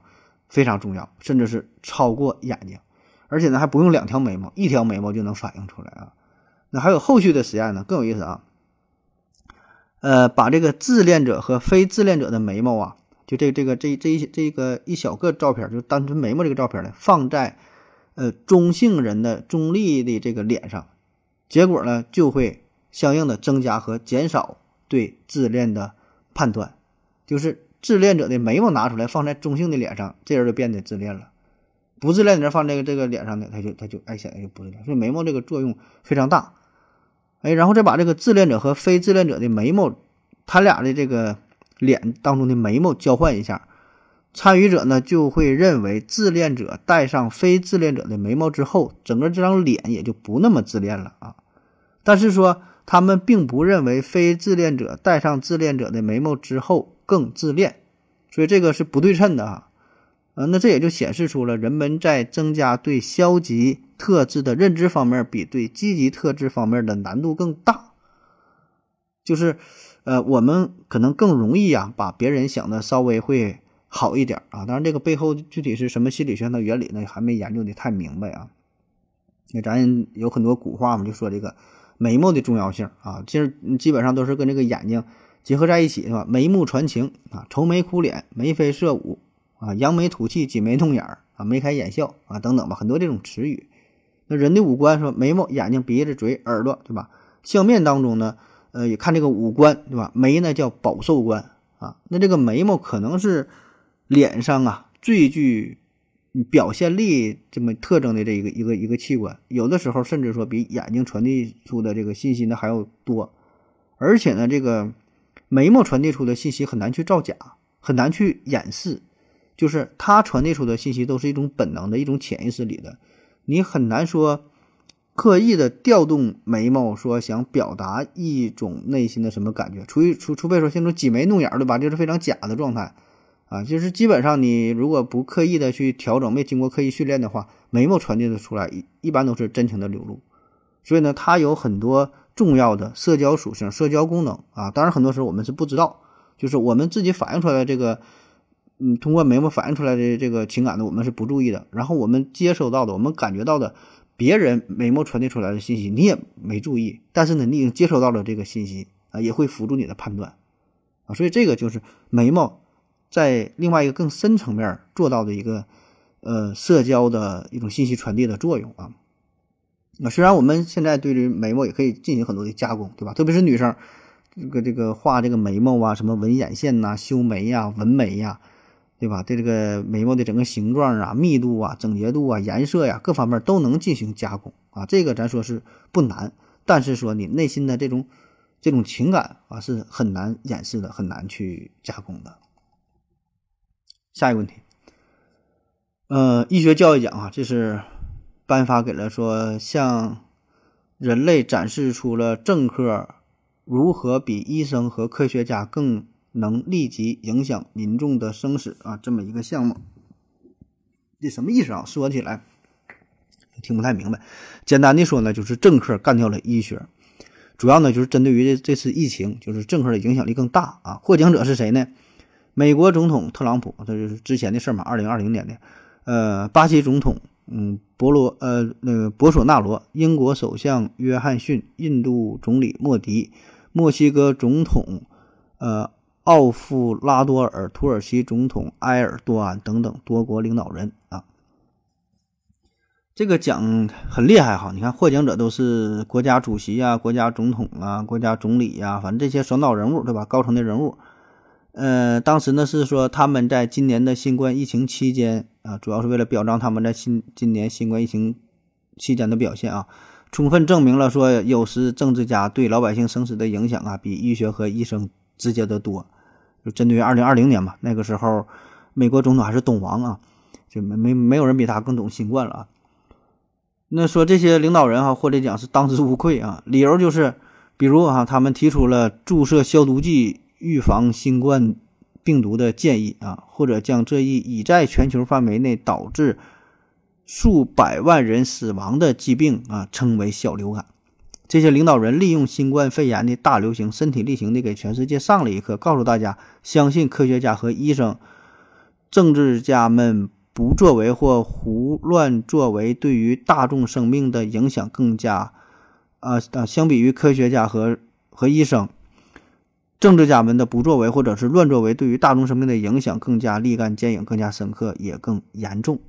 非常重要，甚至是超过眼睛，而且呢还不用两条眉毛，一条眉毛就能反映出来啊。那还有后续的实验呢，更有意思啊，呃，把这个自恋者和非自恋者的眉毛啊。这这个这这一这个一小个照片，就单纯眉毛这个照片呢，放在呃中性人的中立的这个脸上，结果呢就会相应的增加和减少对自恋的判断。就是自恋者的眉毛拿出来放在中性的脸上，这人就变得自恋了；不自恋的人放这个这个脸上呢，他就他就哎显得就不自恋。所以眉毛这个作用非常大。哎，然后再把这个自恋者和非自恋者的眉毛，他俩的这个。脸当中的眉毛交换一下，参与者呢就会认为自恋者戴上非自恋者的眉毛之后，整个这张脸也就不那么自恋了啊。但是说他们并不认为非自恋者戴上自恋者的眉毛之后更自恋，所以这个是不对称的啊。呃，那这也就显示出了人们在增加对消极特质的认知方面，比对积极特质方面的难度更大。就是呃，我们可能更容易啊，把别人想的稍微会好一点啊。当然，这个背后具体是什么心理学的原理呢，还没研究的太明白啊。那咱有很多古话嘛，就说这个眉毛的重要性啊，其实基本上都是跟这个眼睛结合在一起，是吧？眉目传情啊，愁眉苦脸，眉飞色舞啊，扬眉吐气，挤眉弄眼儿啊，眉开眼笑啊，等等吧，很多这种词语。那人的五官说眉毛、眼睛、鼻子、嘴、耳朵，对吧？相面当中呢，呃，也看这个五官，对吧？眉呢叫保寿官啊，那这个眉毛可能是脸上啊最具表现力这么特征的这一个一个一个器官，有的时候甚至说比眼睛传递出的这个信息呢还要多，而且呢，这个眉毛传递出的信息很难去造假，很难去掩饰，就是它传递出的信息都是一种本能的一种潜意识里的。你很难说刻意的调动眉毛，说想表达一种内心的什么感觉，除非除除非说像这种挤眉弄眼儿，对吧？就是非常假的状态啊。就是基本上你如果不刻意的去调整，没经过刻意训练的话，眉毛传递的出来一一般都是真情的流露。所以呢，它有很多重要的社交属性、社交功能啊。当然，很多时候我们是不知道，就是我们自己反映出来的这个。嗯，通过眉毛反映出来的这个情感呢，我们是不注意的。然后我们接收到的，我们感觉到的，别人眉毛传递出来的信息，你也没注意。但是呢，你已经接收到了这个信息啊，也会辅助你的判断啊。所以这个就是眉毛在另外一个更深层面做到的一个呃社交的一种信息传递的作用啊。那虽然我们现在对于眉毛也可以进行很多的加工，对吧？特别是女生这个这个画这个眉毛啊，什么纹眼线呐、修眉呀、纹眉呀。对吧？对这个眉毛的整个形状啊、密度啊、整洁度啊、颜色呀，各方面都能进行加工啊。这个咱说是不难，但是说你内心的这种这种情感啊，是很难掩饰的，很难去加工的。下一个问题，呃，医学教育奖啊，这是颁发给了说向人类展示出了政客如何比医生和科学家更。能立即影响民众的生死啊，这么一个项目，这什么意思啊？说起来听不太明白。简单的说呢，就是政客干掉了医学，主要呢就是针对于这这次疫情，就是政客的影响力更大啊。获奖者是谁呢？美国总统特朗普，这就是之前的事嘛，二零二零年的。呃，巴西总统嗯博罗呃那个博索纳罗，英国首相约翰逊，印度总理莫迪，墨西哥总统呃。奥夫拉多尔、土耳其总统埃尔多安等等多国领导人啊，这个奖很厉害哈！你看获奖者都是国家主席啊、国家总统啊、国家总理呀，反正这些首脑人物对吧？高层的人物。呃，当时呢是说他们在今年的新冠疫情期间啊，主要是为了表彰他们在新今年新冠疫情期间的表现啊，充分证明了说有时政治家对老百姓生死的影响啊，比医学和医生直接的多。就针对于二零二零年嘛，那个时候，美国总统还是懂王啊，就没没没有人比他更懂新冠了啊。那说这些领导人哈或者讲是当之无愧啊，理由就是，比如啊，他们提出了注射消毒剂预防新冠病毒的建议啊，或者将这一已在全球范围内导致数百万人死亡的疾病啊称为小流感。这些领导人利用新冠肺炎的大流行，身体力行的给全世界上了一课，告诉大家：相信科学家和医生，政治家们不作为或胡乱作为，对于大众生命的影响更加……啊啊！相比于科学家和和医生，政治家们的不作为或者是乱作为，对于大众生命的影响更加立竿见影，更加深刻，也更严重。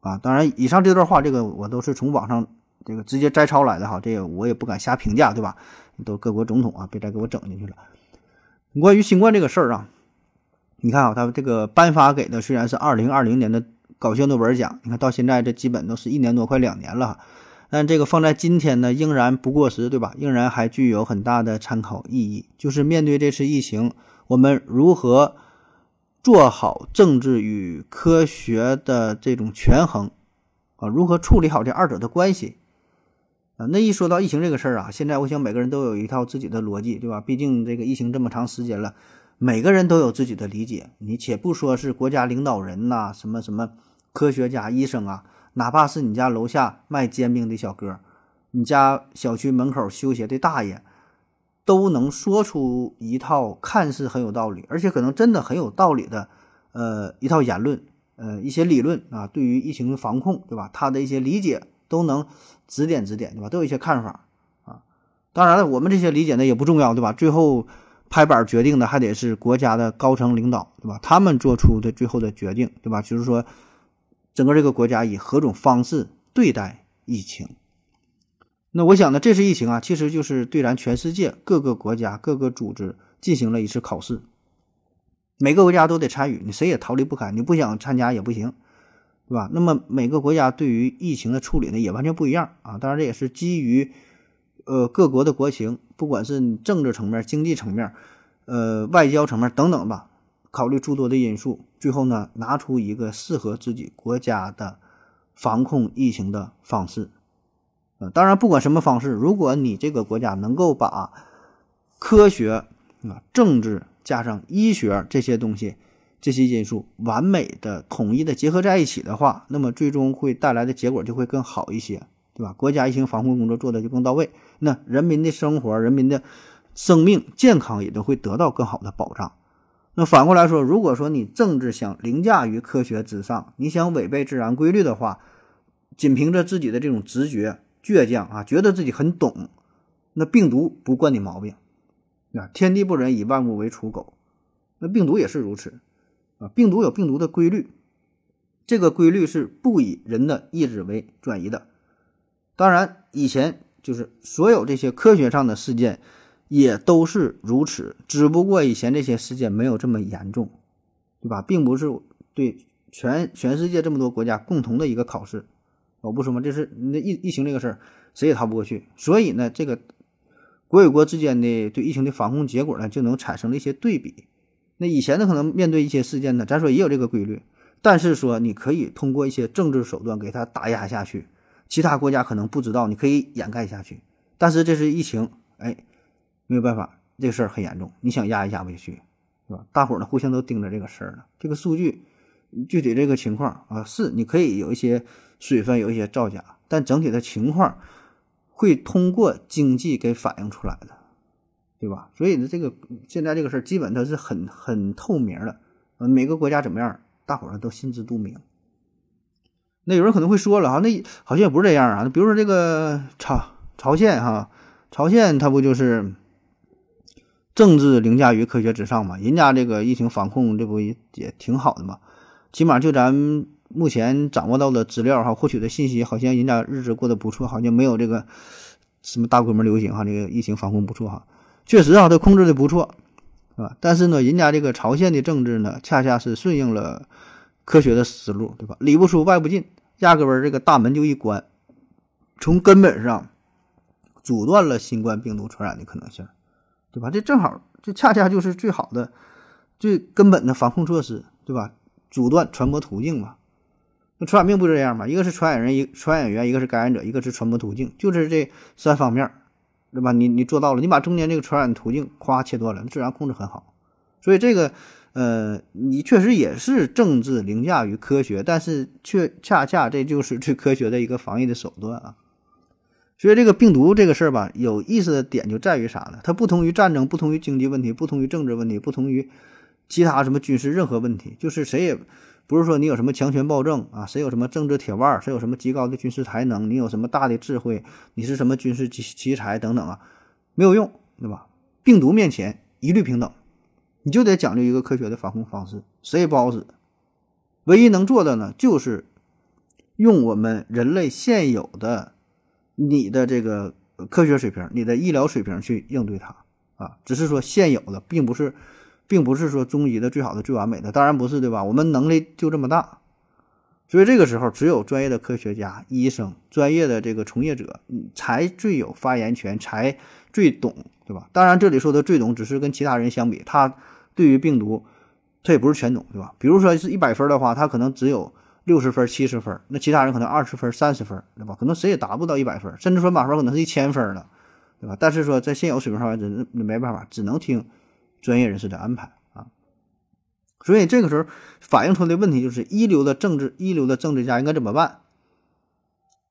啊，当然，以上这段话，这个我都是从网上。这个直接摘抄来的哈，这个我也不敢瞎评价，对吧？都各国总统啊，别再给我整进去了。关于新冠这个事儿啊，你看啊，他这个颁发给的虽然是二零二零年的搞笑诺贝尔奖，你看到现在这基本都是一年多，快两年了，但这个放在今天呢，仍然不过时，对吧？仍然还具有很大的参考意义。就是面对这次疫情，我们如何做好政治与科学的这种权衡啊？如何处理好这二者的关系？啊，那一说到疫情这个事儿啊，现在我想每个人都有一套自己的逻辑，对吧？毕竟这个疫情这么长时间了，每个人都有自己的理解。你且不说是国家领导人呐，什么什么科学家、医生啊，哪怕是你家楼下卖煎饼的小哥，你家小区门口修鞋的大爷，都能说出一套看似很有道理，而且可能真的很有道理的，呃，一套言论，呃，一些理论啊，对于疫情的防控，对吧？他的一些理解都能指点指点，对吧？都有一些看法啊。当然了，我们这些理解呢也不重要，对吧？最后拍板决定的还得是国家的高层领导，对吧？他们做出的最后的决定，对吧？就是说，整个这个国家以何种方式对待疫情。那我想呢，这次疫情啊，其实就是对咱全世界各个国家、各个组织进行了一次考试。每个国家都得参与，你谁也逃离不开，你不想参加也不行，对吧？那么每个国家对于疫情的处理呢，也完全不一样啊。当然，这也是基于呃各国的国情，不管是政治层面、经济层面、呃外交层面等等吧，考虑诸多的因素，最后呢，拿出一个适合自己国家的防控疫情的方式。当然，不管什么方式，如果你这个国家能够把科学啊、政治加上医学这些东西、这些因素完美的统一的结合在一起的话，那么最终会带来的结果就会更好一些，对吧？国家疫情防控工作做的就更到位，那人民的生活、人民的生命健康也都会得到更好的保障。那反过来说，如果说你政治想凌驾于科学之上，你想违背自然规律的话，仅凭着自己的这种直觉。倔强啊，觉得自己很懂，那病毒不惯你毛病，啊，天地不仁，以万物为刍狗，那病毒也是如此，啊，病毒有病毒的规律，这个规律是不以人的意志为转移的。当然，以前就是所有这些科学上的事件也都是如此，只不过以前这些事件没有这么严重，对吧？并不是对全全世界这么多国家共同的一个考试。我不说嘛，这是那疫疫情这个事儿，谁也逃不过去。所以呢，这个国与国之间的对疫情的防控结果呢，就能产生了一些对比。那以前呢，可能面对一些事件呢，咱说也有这个规律，但是说你可以通过一些政治手段给它打压下去，其他国家可能不知道，你可以掩盖下去。但是这是疫情，哎，没有办法，这个事儿很严重，你想压也压不下去，是吧？大伙儿呢互相都盯着这个事儿呢，这个数据具体这个情况啊，是你可以有一些。水分有一些造假，但整体的情况会通过经济给反映出来的，对吧？所以呢，这个现在这个事儿基本它是很很透明的，呃，每个国家怎么样，大伙儿都心知肚明。那有人可能会说了哈，那好像也不是这样啊。比如说这个朝朝鲜哈，朝鲜它不就是政治凌驾于科学之上嘛？人家这个疫情防控这不也也挺好的嘛？起码就咱。目前掌握到的资料哈，获取的信息好像人家日子过得不错，好像没有这个什么大规模流行哈，这个疫情防控不错哈，确实啊，他控制的不错，是吧？但是呢，人家这个朝鲜的政治呢，恰恰是顺应了科学的思路，对吧？里不出外不进，压根儿这个大门就一关，从根本上阻断了新冠病毒传染的可能性，对吧？这正好，这恰恰就是最好的、最根本的防控措施，对吧？阻断传播途径嘛。那传染病不这样吗？一个是传染人，一传染源，一个是感染者，一个是传播途径，就是这三方面，对吧？你你做到了，你把中间这个传染途径夸切断了，自然控制很好。所以这个，呃，你确实也是政治凌驾于科学，但是却恰恰这就是最科学的一个防疫的手段啊。所以这个病毒这个事儿吧，有意思的点就在于啥呢？它不同于战争，不同于经济问题，不同于政治问题，不同于其他什么军事任何问题，就是谁也。不是说你有什么强权暴政啊，谁有什么政治铁腕儿，谁有什么极高的军事才能，你有什么大的智慧，你是什么军事奇奇才等等啊，没有用，对吧？病毒面前一律平等，你就得讲究一个科学的防控方式，谁也不好使。唯一能做的呢，就是用我们人类现有的你的这个科学水平、你的医疗水平去应对它啊，只是说现有的，并不是。并不是说终极的最好的最完美的，当然不是，对吧？我们能力就这么大，所以这个时候只有专业的科学家、医生、专业的这个从业者，才最有发言权，才最懂，对吧？当然，这里说的最懂，只是跟其他人相比，他对于病毒，他也不是全懂，对吧？比如说是一百分的话，他可能只有六十分、七十分，那其他人可能二十分、三十分，对吧？可能谁也达不到一百分，甚至说满分可能是一千分了，对吧？但是说在现有水平上，真没办法，只能听。专业人士的安排啊，所以这个时候反映出来的问题就是：一流的政治、一流的政治家应该怎么办？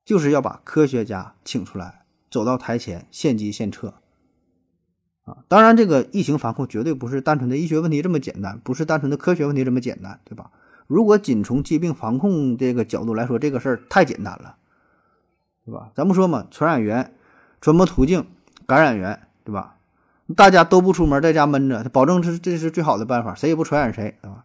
就是要把科学家请出来，走到台前，献计献策，啊。当然，这个疫情防控绝对不是单纯的医学问题这么简单，不是单纯的科学问题这么简单，对吧？如果仅从疾病防控这个角度来说，这个事儿太简单了，对吧？咱不说嘛，传染源、传播途径、感染源，对吧？大家都不出门，在家闷着，保证是这是最好的办法，谁也不传染谁，对吧？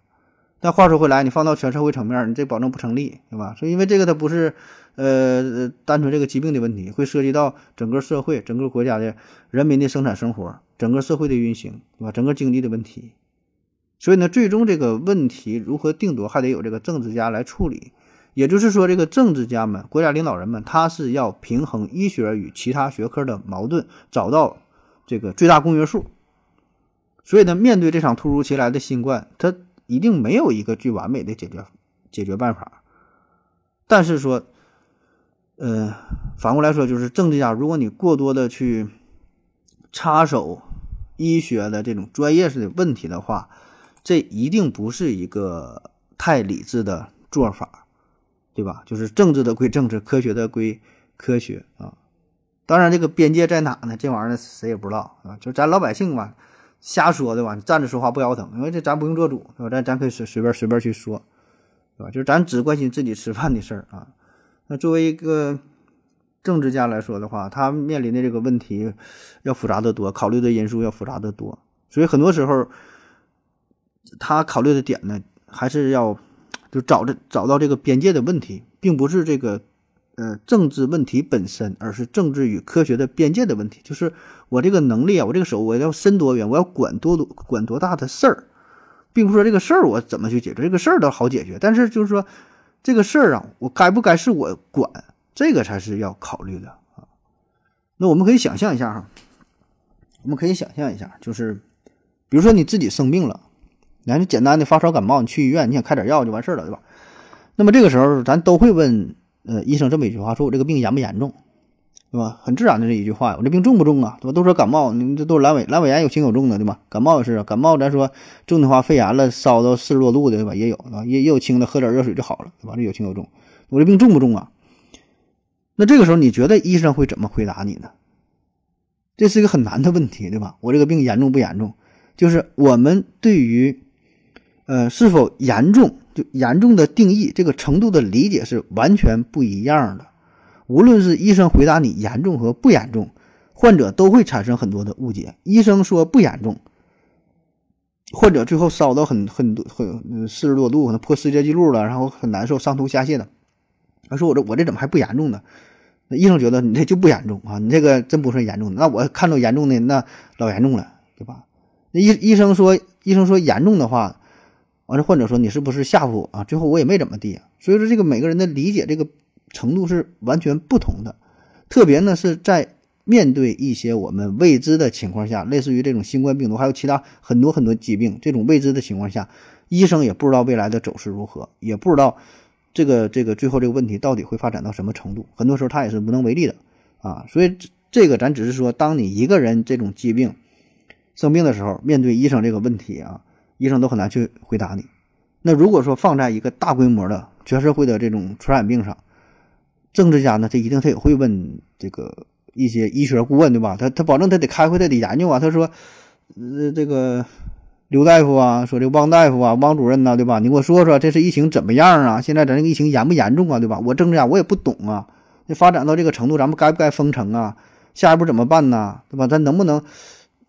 但话说回来，你放到全社会层面，你这保证不成立，对吧？所以因为这个它不是呃单纯这个疾病的问题，会涉及到整个社会、整个国家的人民的生产生活、整个社会的运行，对吧？整个经济的问题。所以呢，最终这个问题如何定夺，还得有这个政治家来处理。也就是说，这个政治家们、国家领导人们，他是要平衡医学与其他学科的矛盾，找到这个最大公约数。所以呢，面对这场突如其来的新冠，它一定没有一个最完美的解决解决办法。但是说，呃，反过来说，就是政治家，如果你过多的去插手医学的这种专业式的问题的话，这一定不是一个太理智的做法，对吧？就是政治的归政治，科学的归科学啊。当然，这个边界在哪呢？这玩意儿谁也不知道啊。就咱老百姓嘛，瞎说对吧？站着说话不腰疼，因为这咱不用做主，对吧？咱咱可以随随便随便去说，对吧？就是咱只关心自己吃饭的事儿啊。那作为一个政治家来说的话，他面临的这个问题要复杂的多，考虑的因素要复杂的多，所以很多时候。他考虑的点呢，还是要就找着找到这个边界的问题，并不是这个呃政治问题本身，而是政治与科学的边界的问题。就是我这个能力啊，我这个手我要伸多远，我要管多多管多大的事儿，并不是说这个事儿我怎么去解决，这个事儿倒好解决，但是就是说这个事儿啊，我该不该是我管，这个才是要考虑的啊。那我们可以想象一下哈，我们可以想象一下，就是比如说你自己生病了。你看，你简单的发烧感冒，你去医院，你想开点药就完事儿了，对吧？那么这个时候，咱都会问，呃，医生这么一句话：说我这个病严不严重，对吧？很自然的这一句话，我这病重不重啊？对吧？都说感冒，你这都是阑尾，阑尾炎有轻有重的，对吧？感冒也是，感冒咱说重的话，肺炎了，烧到四十多度的，对吧？也有，啊，也也有轻的，喝点热水就好了，对吧？这有轻有重，我这病重不重啊？那这个时候，你觉得医生会怎么回答你呢？这是一个很难的问题，对吧？我这个病严重不严重？就是我们对于呃，是否严重？就严重的定义，这个程度的理解是完全不一样的。无论是医生回答你严重和不严重，患者都会产生很多的误解。医生说不严重，患者最后烧到很很多很四十多度，可能破世界纪录了，然后很难受，上吐下泻的。他说：“我这我这怎么还不严重呢？”那医生觉得你这就不严重啊，你这个真不算严重的。那我看到严重的那老严重了，对吧？那医医生说，医生说严重的话。完了，患者说你是不是吓唬我啊？最后我也没怎么地，所以说这个每个人的理解这个程度是完全不同的，特别呢是在面对一些我们未知的情况下，类似于这种新冠病毒，还有其他很多很多疾病这种未知的情况下，医生也不知道未来的走势如何，也不知道这个这个最后这个问题到底会发展到什么程度，很多时候他也是无能为力的啊。所以这个咱只是说，当你一个人这种疾病生病的时候，面对医生这个问题啊。医生都很难去回答你。那如果说放在一个大规模的全社会的这种传染病上，政治家呢，他一定他也会问这个一些医学顾问，对吧？他他保证他得开会，他得研究啊。他说，呃，这个刘大夫啊，说这汪大夫啊，汪主任呐，对吧？你给我说说，这是疫情怎么样啊？现在咱这个疫情严不严重啊？对吧？我政治家我也不懂啊。那发展到这个程度，咱们该不该封城啊？下一步怎么办呢？对吧？咱能不能？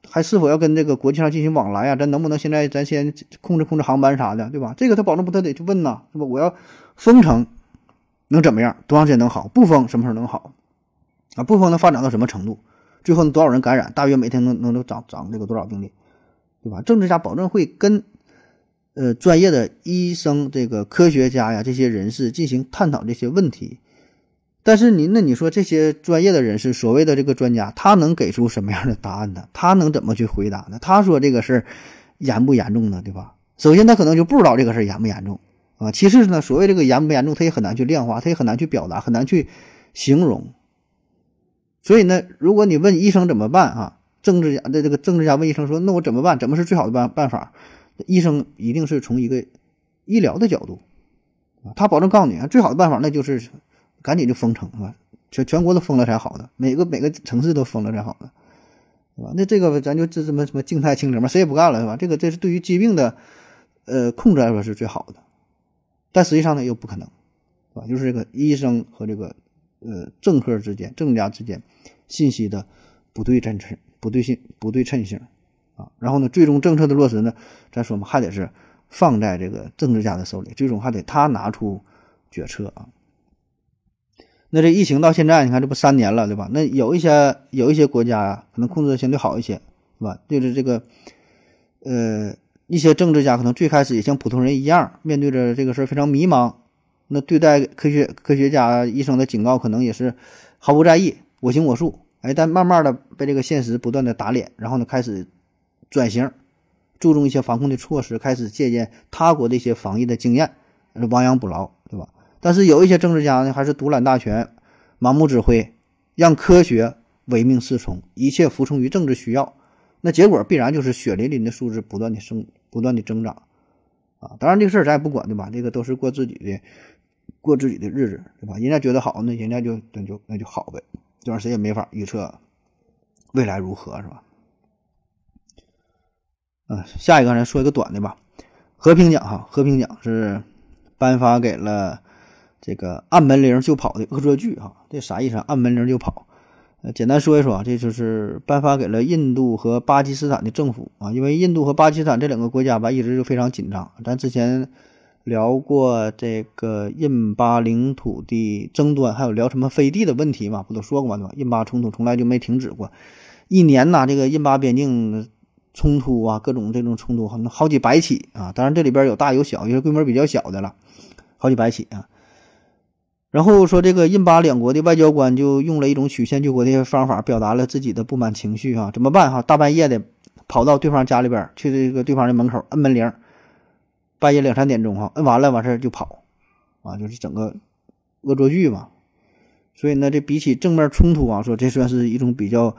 还是否要跟这个国际上进行往来啊？咱能不能现在咱先控制控制航班啥的，对吧？这个他保证不，他得去问呐，是吧？我要封城能怎么样？多长时间能好？不封什么时候能好？啊，不封能发展到什么程度？最后多少人感染？大约每天能能能涨涨这个多少病例，对吧？政治家保证会跟呃专业的医生、这个科学家呀这些人士进行探讨这些问题。但是您那你说这些专业的人士，所谓的这个专家，他能给出什么样的答案呢？他能怎么去回答呢？他说这个事儿严不严重呢？对吧？首先他可能就不知道这个事儿严不严重啊。其次呢，所谓这个严不严重，他也很难去量化，他也很难去表达，很难去形容。所以呢，如果你问医生怎么办啊？政治家的这个政治家问医生说：“那我怎么办？怎么是最好的办办法？”医生一定是从一个医疗的角度，他保证告诉你啊，最好的办法那就是。赶紧就封城啊！全全国都封了才好的，每个每个城市都封了才好的。对吧？那这个咱就这什么什么静态清零嘛，谁也不干了，是吧？这个这是对于疾病的呃控制来说是最好的，但实际上呢又不可能，是吧？就是这个医生和这个呃政客之间、政家之间信息的不对称、不对性、不对称性啊。然后呢，最终政策的落实呢，咱说嘛，还得是放在这个政治家的手里，最终还得他拿出决策啊。那这疫情到现在，你看这不三年了，对吧？那有一些有一些国家呀，可能控制的相对好一些，是吧？就是这个，呃，一些政治家可能最开始也像普通人一样，面对着这个事儿非常迷茫。那对待科学科学家、医生的警告，可能也是毫不在意，我行我素。哎，但慢慢的被这个现实不断的打脸，然后呢，开始转型，注重一些防控的措施，开始借鉴他国的一些防疫的经验，亡羊补牢，但是有一些政治家呢，还是独揽大权，盲目指挥，让科学唯命是从，一切服从于政治需要。那结果必然就是血淋淋的数字不断的升，不断的增长，啊！当然这个事儿咱也不管，对吧？这个都是过自己的，过自己的日子，对吧？人家觉得好，那人家就那就那就好呗，这玩意儿谁也没法预测未来如何，是吧？嗯，下一个咱说一个短的吧，和平奖哈，和平奖是颁发给了。这个按门铃就跑的恶作剧哈，这啥意思啊？按门铃就跑，呃，简单说一说啊，这就是颁发给了印度和巴基斯坦的政府啊，因为印度和巴基斯坦这两个国家吧，一直就非常紧张。咱之前聊过这个印巴领土的争端，还有聊什么飞地的问题嘛，不都说过吗？对吧？印巴冲突从来就没停止过，一年呐，这个印巴边境冲突啊，各种这种冲突，可能好几百起啊。当然这里边有大有小，有些规模比较小的了，好几百起啊。然后说，这个印巴两国的外交官就用了一种曲线救国的方法，表达了自己的不满情绪啊，怎么办哈？大半夜的跑到对方家里边去，这个对方的门口摁门铃，半夜两三点钟哈，摁完了完事儿就跑，啊，就是整个恶作剧嘛。所以呢，这比起正面冲突啊，说这算是一种比较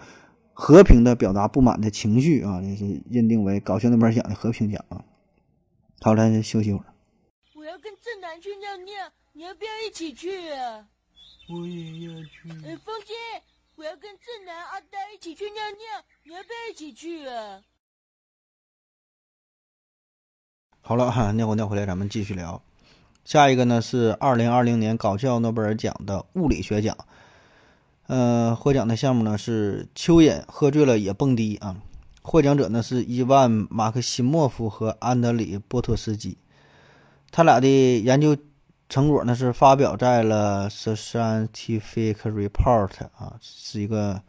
和平的表达不满的情绪啊，这是认定为搞笑那边奖的和平奖啊。好，咱休息会儿。我要跟正南去尿尿。你要不要一起去啊？我也要去。哎，风心，我要跟正南、阿呆一起去尿尿，你要不要一起去啊？好了哈，尿过尿回来，咱们继续聊。下一个呢是二零二零年搞笑诺贝尔奖的物理学奖。呃，获奖的项目呢是蚯蚓喝醉了也蹦迪啊。获奖者呢是伊万马克西莫夫和安德里波托斯基，他俩的研究。成果呢是发表在了《Scientific Report》啊，是一个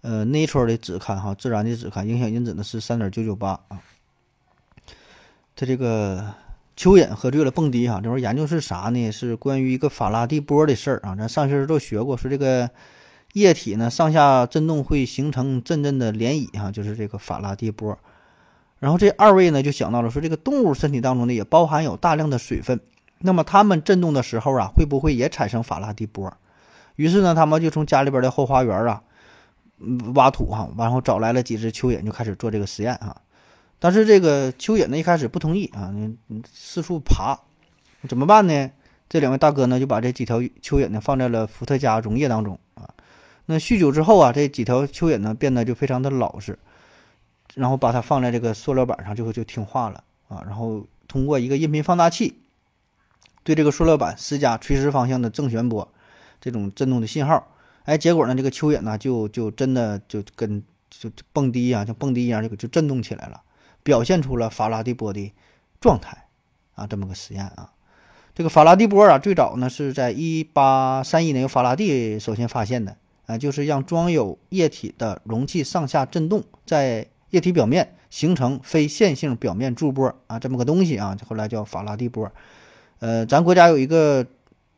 呃《Nature》的子刊哈，自然的子刊，影响因子呢是三点九九八啊。他这个蚯蚓喝醉了蹦迪哈，这玩意研究是啥呢？是关于一个法拉第波的事儿啊。咱上学时候都学过，说这个液体呢上下震动会形成阵阵的涟漪哈，就是这个法拉第波。然后这二位呢就想到了说，这个动物身体当中呢也包含有大量的水分。那么它们震动的时候啊，会不会也产生法拉第波？于是呢，他们就从家里边的后花园啊，挖土哈，然后找来了几只蚯蚓，就开始做这个实验啊。但是这个蚯蚓呢，一开始不同意啊，你四处爬，怎么办呢？这两位大哥呢，就把这几条蚯蚓呢放在了伏特加溶液当中啊。那酗酒之后啊，这几条蚯蚓呢变得就非常的老实，然后把它放在这个塑料板上，就就听话了啊。然后通过一个音频放大器。对这个塑料板施加垂直方向的正弦波，这种震动的信号，哎，结果呢，这个蚯蚓呢就就真的就跟就蹦迪一样，像蹦迪一样就就震动起来了，表现出了法拉第波的状态啊，这么个实验啊。这个法拉第波啊，最早呢是在一八三一年由法拉第首先发现的啊，就是让装有液体的容器上下震动，在液体表面形成非线性表面驻波啊，这么个东西啊，后来叫法拉第波。呃，咱国家有一个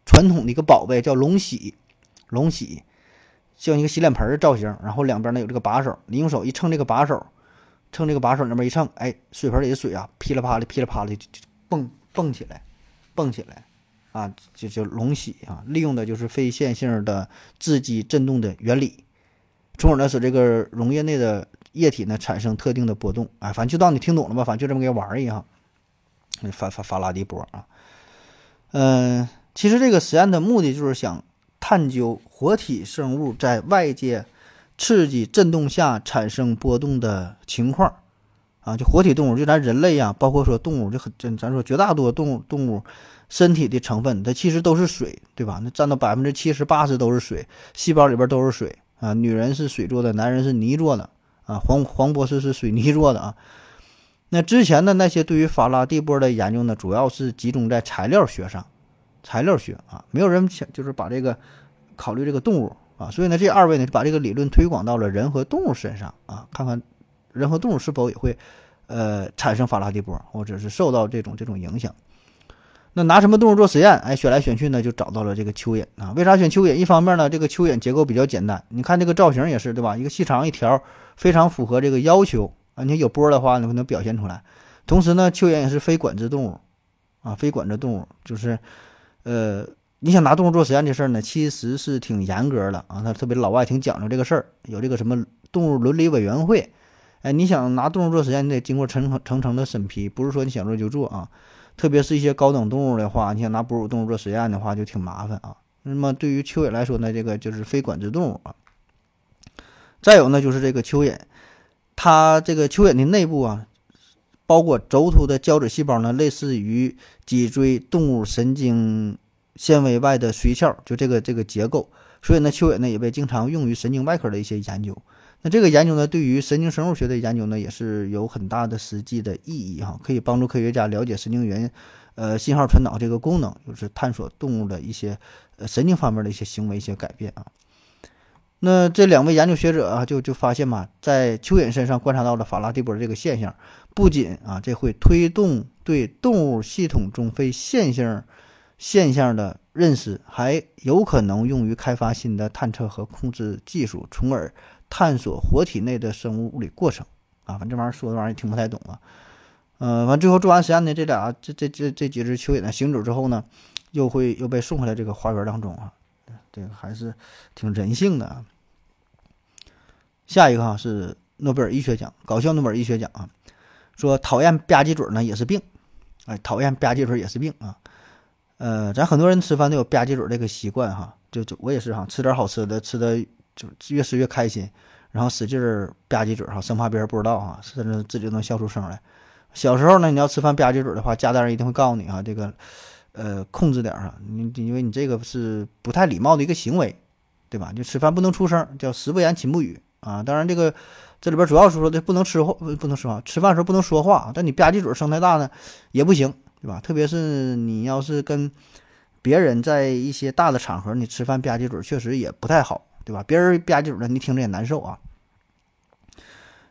传统的一个宝贝叫龙洗，龙洗像一个洗脸盆造型，然后两边呢有这个把手，你用手一蹭这个把手，蹭这个把手那边一蹭，哎，水盆里的水啊噼里啪啦噼里啪啦就就蹦蹦起来，蹦起来，啊，就叫龙洗啊，利用的就是非线性的自激振动的原理，从而呢使这个溶液内的液体呢产生特定的波动，哎，反正就当你听懂了吧，反正就这么个玩儿一样，法法法拉第波啊。嗯，其实这个实验的目的就是想探究活体生物在外界刺激震动下产生波动的情况，啊，就活体动物，就咱人类呀，包括说动物，就很咱说绝大多数动物动物身体的成分，它其实都是水，对吧？那占到百分之七十八十都是水，细胞里边都是水啊。女人是水做的，男人是泥做的啊。黄黄博士是水泥做的啊。那之前的那些对于法拉第波的研究呢，主要是集中在材料学上，材料学啊，没有人想就是把这个考虑这个动物。啊，所以呢，这二位呢就把这个理论推广到了人和动物身上啊，看看人和动物是否也会呃产生法拉第波，或者是受到这种这种影响。那拿什么动物做实验？哎，选来选去呢，就找到了这个蚯蚓啊。为啥选蚯蚓？一方面呢，这个蚯蚓结构比较简单，你看这个造型也是对吧？一个细长一条，非常符合这个要求啊。你有波的话，能能表现出来。同时呢，蚯蚓也是非管制动物啊，非管制动物就是呃。你想拿动物做实验这事儿呢，其实是挺严格的啊。他特别老外挺讲究这个事儿，有这个什么动物伦理委员会。哎，你想拿动物做实验，你得经过层层层层的审批，不是说你想做就做啊。特别是一些高等动物的话，你想拿哺乳动物做实验的话，就挺麻烦啊。那么对于蚯蚓来说呢，这个就是非管制动物啊。再有呢，就是这个蚯蚓，它这个蚯蚓的内部啊，包括轴突的胶质细胞呢，类似于脊椎动物神经。纤维外的髓鞘，就这个这个结构，所以呢，蚯蚓呢也被经常用于神经外科的一些研究。那这个研究呢，对于神经生物学的研究呢，也是有很大的实际的意义哈，可以帮助科学家了解神经元，呃，信号传导这个功能，就是探索动物的一些呃神经方面的一些行为一些改变啊。那这两位研究学者啊，就就发现嘛，在蚯蚓身上观察到了法拉第波这个现象，不仅啊，这会推动对动物系统中非线性。现象的认识还有可能用于开发新的探测和控制技术，从而探索活体内的生物物理过程。啊，反正这玩意儿说的玩意儿也听不太懂啊。嗯，完最后做完实验呢，这俩这这这这几只蚯蚓呢行走之后呢，又会又被送回来这个花园当中啊。这个还是挺人性的啊。下一个哈是诺贝尔医学奖，搞笑诺贝尔医学奖啊，说讨厌吧唧嘴呢也是病，哎，讨厌吧唧嘴也是病啊。呃，咱很多人吃饭都有吧唧嘴这个习惯哈，就就我也是哈，吃点好吃的，吃的就越吃越开心，然后使劲儿吧唧嘴哈，生怕别人不知道哈，甚至自己能笑出声来。小时候呢，你要吃饭吧唧嘴的话，家大人一定会告诉你哈，这个呃控制点哈，你因为你这个是不太礼貌的一个行为，对吧？就吃饭不能出声，叫食不言寝不语啊。当然这个这里边主要是说的不能吃话，不能说话，吃饭的时候不能说话，但你吧唧嘴声太大呢也不行。对吧？特别是你要是跟别人在一些大的场合，你吃饭吧唧嘴，确实也不太好，对吧？别人吧唧嘴的，你听着也难受啊。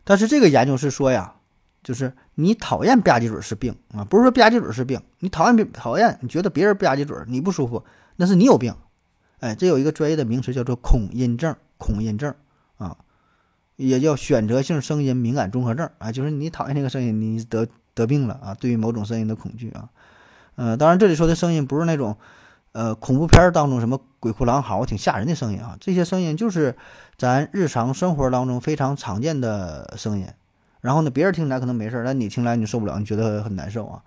但是这个研究是说呀，就是你讨厌吧唧嘴是病啊，不是说吧唧嘴是病，你讨厌别讨厌，你觉得别人吧唧嘴你不舒服，那是你有病。哎，这有一个专业的名词叫做恐音症，恐音症啊，也叫选择性声音敏感综合症啊，就是你讨厌那个声音，你得。得病了啊！对于某种声音的恐惧啊，呃，当然这里说的声音不是那种，呃，恐怖片当中什么鬼哭狼嚎、挺吓人的声音啊。这些声音就是咱日常生活当中非常常见的声音。然后呢，别人听起来可能没事，但你听来你受不了，你觉得很难受啊。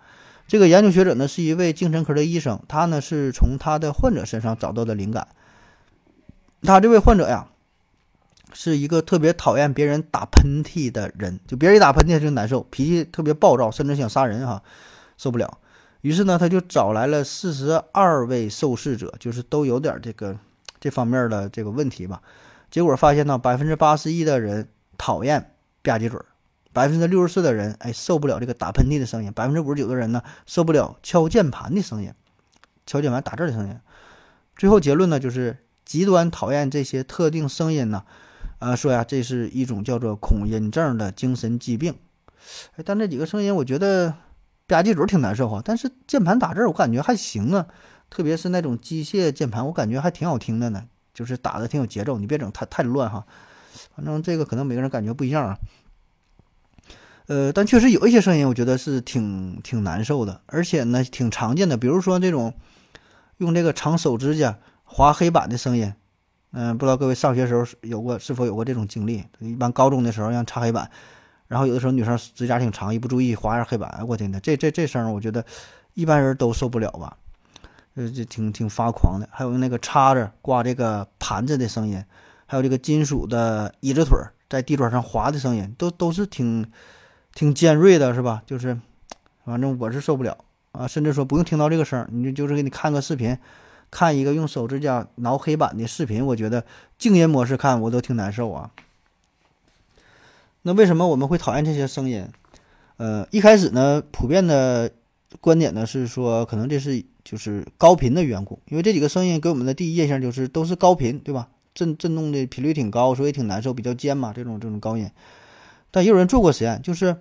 这个研究学者呢是一位精神科的医生，他呢是从他的患者身上找到的灵感。他这位患者呀。是一个特别讨厌别人打喷嚏的人，就别人一打喷嚏他就难受，脾气特别暴躁，甚至想杀人哈，受不了。于是呢，他就找来了四十二位受试者，就是都有点这个这方面的这个问题吧。结果发现呢，百分之八十一的人讨厌吧唧嘴儿，百分之六十四的人哎受不了这个打喷嚏的声音，百分之五十九的人呢受不了敲键盘的声音，敲键盘打字的声音。最后结论呢，就是极端讨厌这些特定声音呢。啊，说呀，这是一种叫做恐音症的精神疾病。哎，但这几个声音，我觉得吧唧嘴挺难受哈。但是键盘打字，我感觉还行啊。特别是那种机械键盘，我感觉还挺好听的呢，就是打的挺有节奏。你别整太太乱哈。反正这个可能每个人感觉不一样啊。呃，但确实有一些声音，我觉得是挺挺难受的，而且呢挺常见的。比如说这种用这个长手指甲划黑板的声音。嗯，不知道各位上学时候有过是否有过这种经历？一般高中的时候让擦黑板，然后有的时候女生指甲挺长，一不注意划一下黑板，我天呐，这这这声我觉得一般人都受不了吧？呃，这挺挺发狂的。还有那个叉子挂这个盘子的声音，还有这个金属的椅子腿儿在地砖上滑的声音，都都是挺挺尖锐的，是吧？就是反正我是受不了啊，甚至说不用听到这个声儿，你就就是给你看个视频，看一个用手指甲挠黑板的视频，我觉得静音模式看我都挺难受啊。那为什么我们会讨厌这些声音？呃，一开始呢，普遍的观点呢是说，可能这是就是高频的缘故，因为这几个声音给我们的第一印象就是都是高频，对吧？震震动的频率挺高，所以挺难受，比较尖嘛，这种这种高音。但也有人做过实验，就是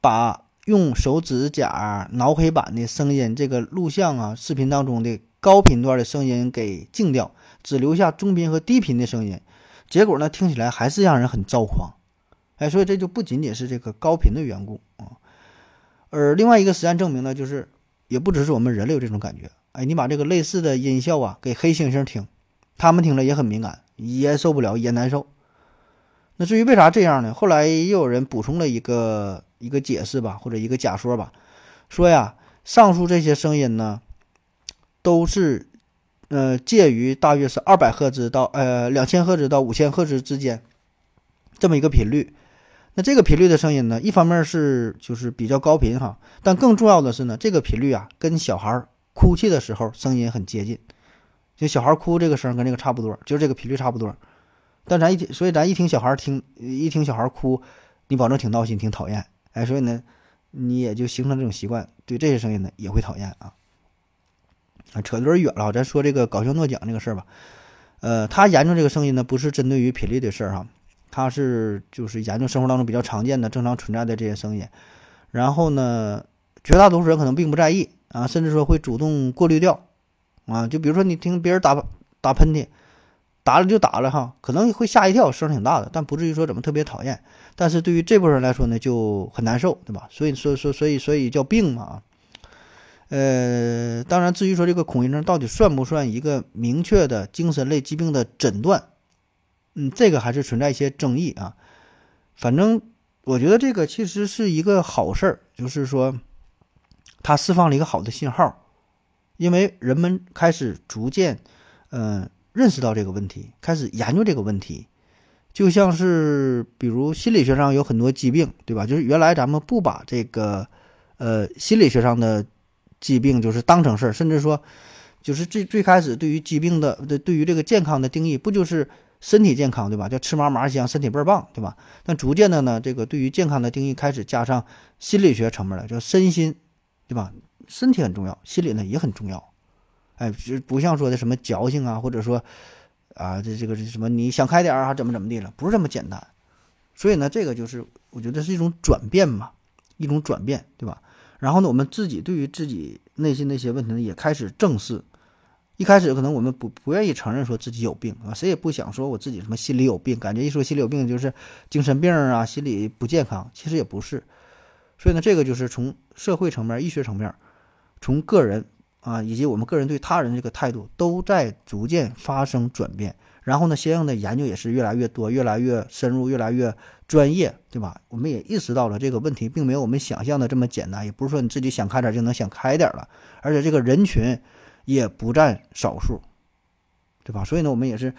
把用手指甲挠黑板的声音这个录像啊、视频当中的高频段的声音给静掉，只留下中频和低频的声音，结果呢，听起来还是让人很躁狂。哎，所以这就不仅仅是这个高频的缘故啊。而另外一个实验证明呢，就是也不只是我们人类有这种感觉。哎，你把这个类似的音效啊给黑猩猩听，他们听了也很敏感，也受不了，也难受。那至于为啥这样呢？后来又有人补充了一个一个解释吧，或者一个假说吧，说呀，上述这些声音呢，都是呃介于大约是二百赫兹到呃两千赫兹到五千赫兹之间这么一个频率。那这个频率的声音呢，一方面是就是比较高频哈，但更重要的是呢，这个频率啊跟小孩哭泣的时候声音很接近，就小孩哭这个声跟这个差不多，就是这个频率差不多。但咱一听，所以咱一听小孩听一听小孩哭，你保证挺闹心、挺讨厌，哎，所以呢，你也就形成这种习惯，对这些声音呢也会讨厌啊。啊，扯得有点远了，咱说这个搞笑诺奖这个事儿吧。呃，他研究这个声音呢，不是针对于频率的事儿哈。他是就是研究生活当中比较常见的、正常存在的这些声音，然后呢，绝大多数人可能并不在意啊，甚至说会主动过滤掉啊。就比如说你听别人打打喷嚏，打了就打了哈，可能会吓一跳，声挺大的，但不至于说怎么特别讨厌。但是对于这部分人来说呢，就很难受，对吧？所以说说所以所以叫病嘛。呃，当然，至于说这个恐音症到底算不算一个明确的精神类疾病的诊断？嗯，这个还是存在一些争议啊。反正我觉得这个其实是一个好事儿，就是说，它释放了一个好的信号，因为人们开始逐渐，嗯，认识到这个问题，开始研究这个问题。就像是比如心理学上有很多疾病，对吧？就是原来咱们不把这个，呃，心理学上的疾病就是当成事儿，甚至说，就是最最开始对于疾病的对对于这个健康的定义，不就是？身体健康，对吧？叫吃嘛嘛香，身体倍儿棒，对吧？但逐渐的呢，这个对于健康的定义开始加上心理学层面了，叫身心，对吧？身体很重要，心理呢也很重要。哎，就不像说的什么矫情啊，或者说啊，这这个什么你想开点儿啊，怎么怎么地了，不是这么简单。所以呢，这个就是我觉得是一种转变嘛，一种转变，对吧？然后呢，我们自己对于自己内心的一些问题呢，也开始正视。一开始可能我们不不愿意承认说自己有病啊，谁也不想说我自己什么心里有病，感觉一说心里有病就是精神病啊，心理不健康，其实也不是。所以呢，这个就是从社会层面、医学层面，从个人啊以及我们个人对他人这个态度都在逐渐发生转变。然后呢，相应的研究也是越来越多、越来越深入、越来越专业，对吧？我们也意识到了这个问题并没有我们想象的这么简单，也不是说你自己想开点就能想开点了，而且这个人群。也不占少数，对吧？所以呢，我们也是，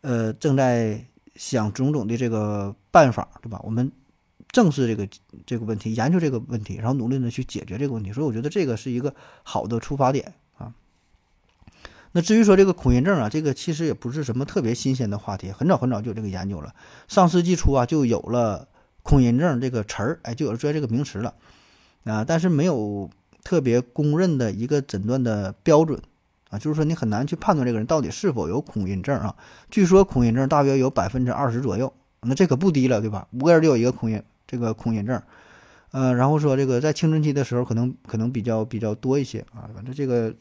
呃，正在想种种的这个办法，对吧？我们正视这个这个问题，研究这个问题，然后努力的去解决这个问题。所以我觉得这个是一个好的出发点。那至于说这个恐音症啊，这个其实也不是什么特别新鲜的话题，很早很早就有这个研究了。上世纪初啊，就有了恐音症这个词儿，哎，就有了专业这个名词了啊，但是没有。特别公认的一个诊断的标准啊，就是说你很难去判断这个人到底是否有恐音症啊。据说恐音症大约有百分之二十左右，那这可不低了，对吧？五个人就有一个恐音，这个恐音症，呃，然后说这个在青春期的时候可能可能比较比较多一些啊。反正这个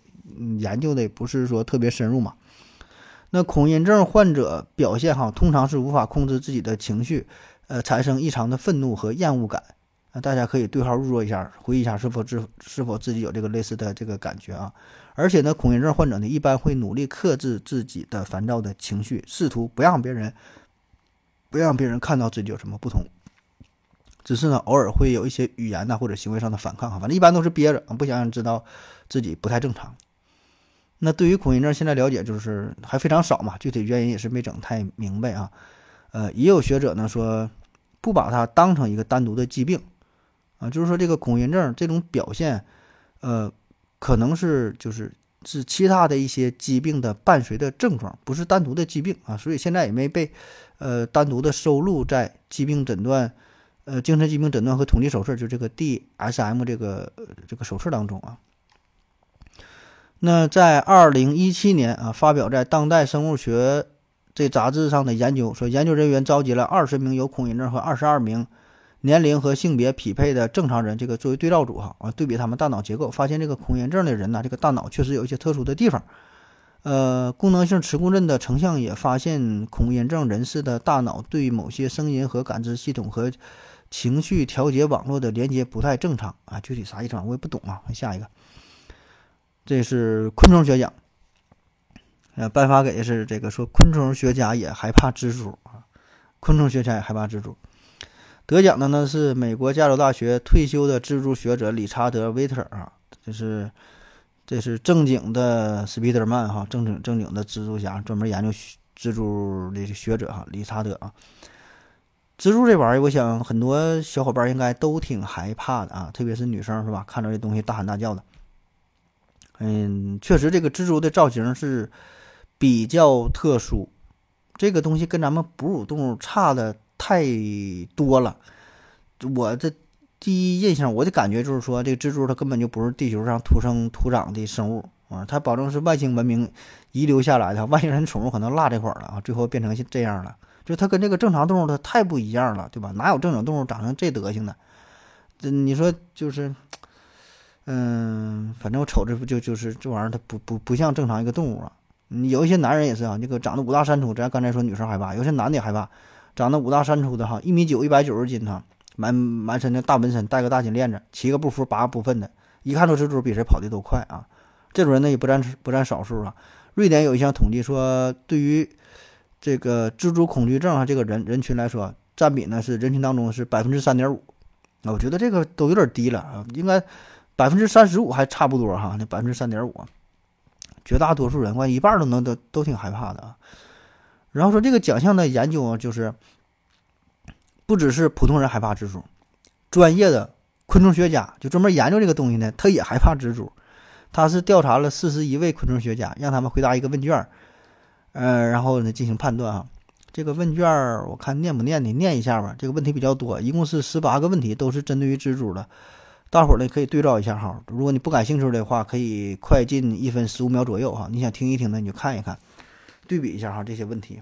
研究的也不是说特别深入嘛。那恐音症患者表现哈，通常是无法控制自己的情绪，呃，产生异常的愤怒和厌恶感。大家可以对号入座一下，回忆一下是否自是否自己有这个类似的这个感觉啊？而且呢，恐音症患者呢一般会努力克制自己的烦躁的情绪，试图不让别人不让别人看到自己有什么不同。只是呢，偶尔会有一些语言呐或者行为上的反抗哈，反正一般都是憋着，不想让知道自己不太正常。那对于恐音症，现在了解就是还非常少嘛，具体原因也是没整太明白啊。呃，也有学者呢说，不把它当成一个单独的疾病啊，就是说这个恐音症这种表现，呃，可能是就是是其他的一些疾病的伴随的症状，不是单独的疾病啊，所以现在也没被呃单独的收录在疾病诊断。呃，精神疾病诊断和统计手册，就这个 DSM 这个这个手册当中啊。那在二零一七年啊，发表在《当代生物学》这杂志上的研究说，研究人员召集了二十名有恐音症和二十二名年龄和性别匹配的正常人，这个作为对照组哈啊，对比他们大脑结构，发现这个恐音症的人呢，这个大脑确实有一些特殊的地方。呃，功能性磁共振的成像也发现，恐音症人士的大脑对某些声音和感知系统和情绪调节网络的连接不太正常啊，具体啥意思我也不懂啊。下一个，这是昆虫学奖，呃，颁发给的是这个说昆虫学家也害怕蜘蛛啊，昆虫学家也害怕蜘蛛。得奖的呢是美国加州大学退休的蜘蛛学者理查德·威特啊，这是这是正经的斯皮德曼哈，正经正经的蜘蛛侠，专门研究蜘蛛的学者哈，理查德啊。蜘蛛这玩意儿，我想很多小伙伴应该都挺害怕的啊，特别是女生是吧？看着这东西大喊大叫的。嗯，确实，这个蜘蛛的造型是比较特殊，这个东西跟咱们哺乳动物差的太多了。我这第一印象，我的感觉就是说，这个蜘蛛它根本就不是地球上土生土长的生物啊，它保证是外星文明遗留下来的，外星人宠物可能落这块儿了啊，最后变成这样了。就它跟这个正常动物它太不一样了，对吧？哪有正常动物长成这德行的？这你说就是，嗯，反正我瞅着不就就是这玩意儿，它不不不像正常一个动物啊。有一些男人也是啊，那个长得五大三粗，咱刚才说女生害怕，有些男的也害怕，长得五大三粗的哈，一米九，一百九十斤哈，满满身的大纹身，戴个大金链子，骑个不服八个不忿的，一看到蜘蛛比谁跑的都快啊。这种人呢也不占不占少数啊。瑞典有一项统计说，对于这个蜘蛛恐惧症啊，这个人人群来说，占比呢是人群当中是百分之三点五，啊，我觉得这个都有点低了啊，应该百分之三十五还差不多哈，那百分之三点五，绝大多数人，关一半都能都都挺害怕的啊。然后说这个奖项的研究啊，就是不只是普通人害怕蜘蛛，专业的昆虫学家就专门研究这个东西呢，他也害怕蜘蛛，他是调查了四十一位昆虫学家，让他们回答一个问卷。呃，然后呢进行判断啊。这个问卷我看念不念的，念一下吧。这个问题比较多，一共是十八个问题，都是针对于蜘蛛的。大伙儿呢可以对照一下哈。如果你不感兴趣的话，可以快进一分十五秒左右哈。你想听一听的，你就看一看，对比一下哈这些问题。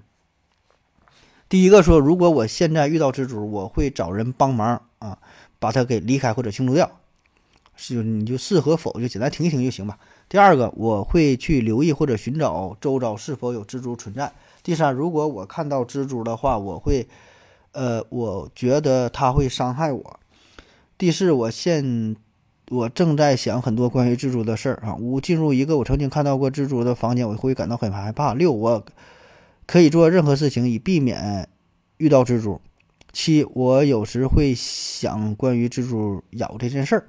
第一个说，如果我现在遇到蜘蛛，我会找人帮忙啊，把它给离开或者清除掉。是你就是和否就简单听一听就行吧。第二个，我会去留意或者寻找周遭是否有蜘蛛存在。第三，如果我看到蜘蛛的话，我会，呃，我觉得它会伤害我。第四，我现我正在想很多关于蜘蛛的事儿啊。五，进入一个我曾经看到过蜘蛛的房间，我会感到很害怕。六，我可以做任何事情以避免遇到蜘蛛。七，我有时会想关于蜘蛛咬这件事儿。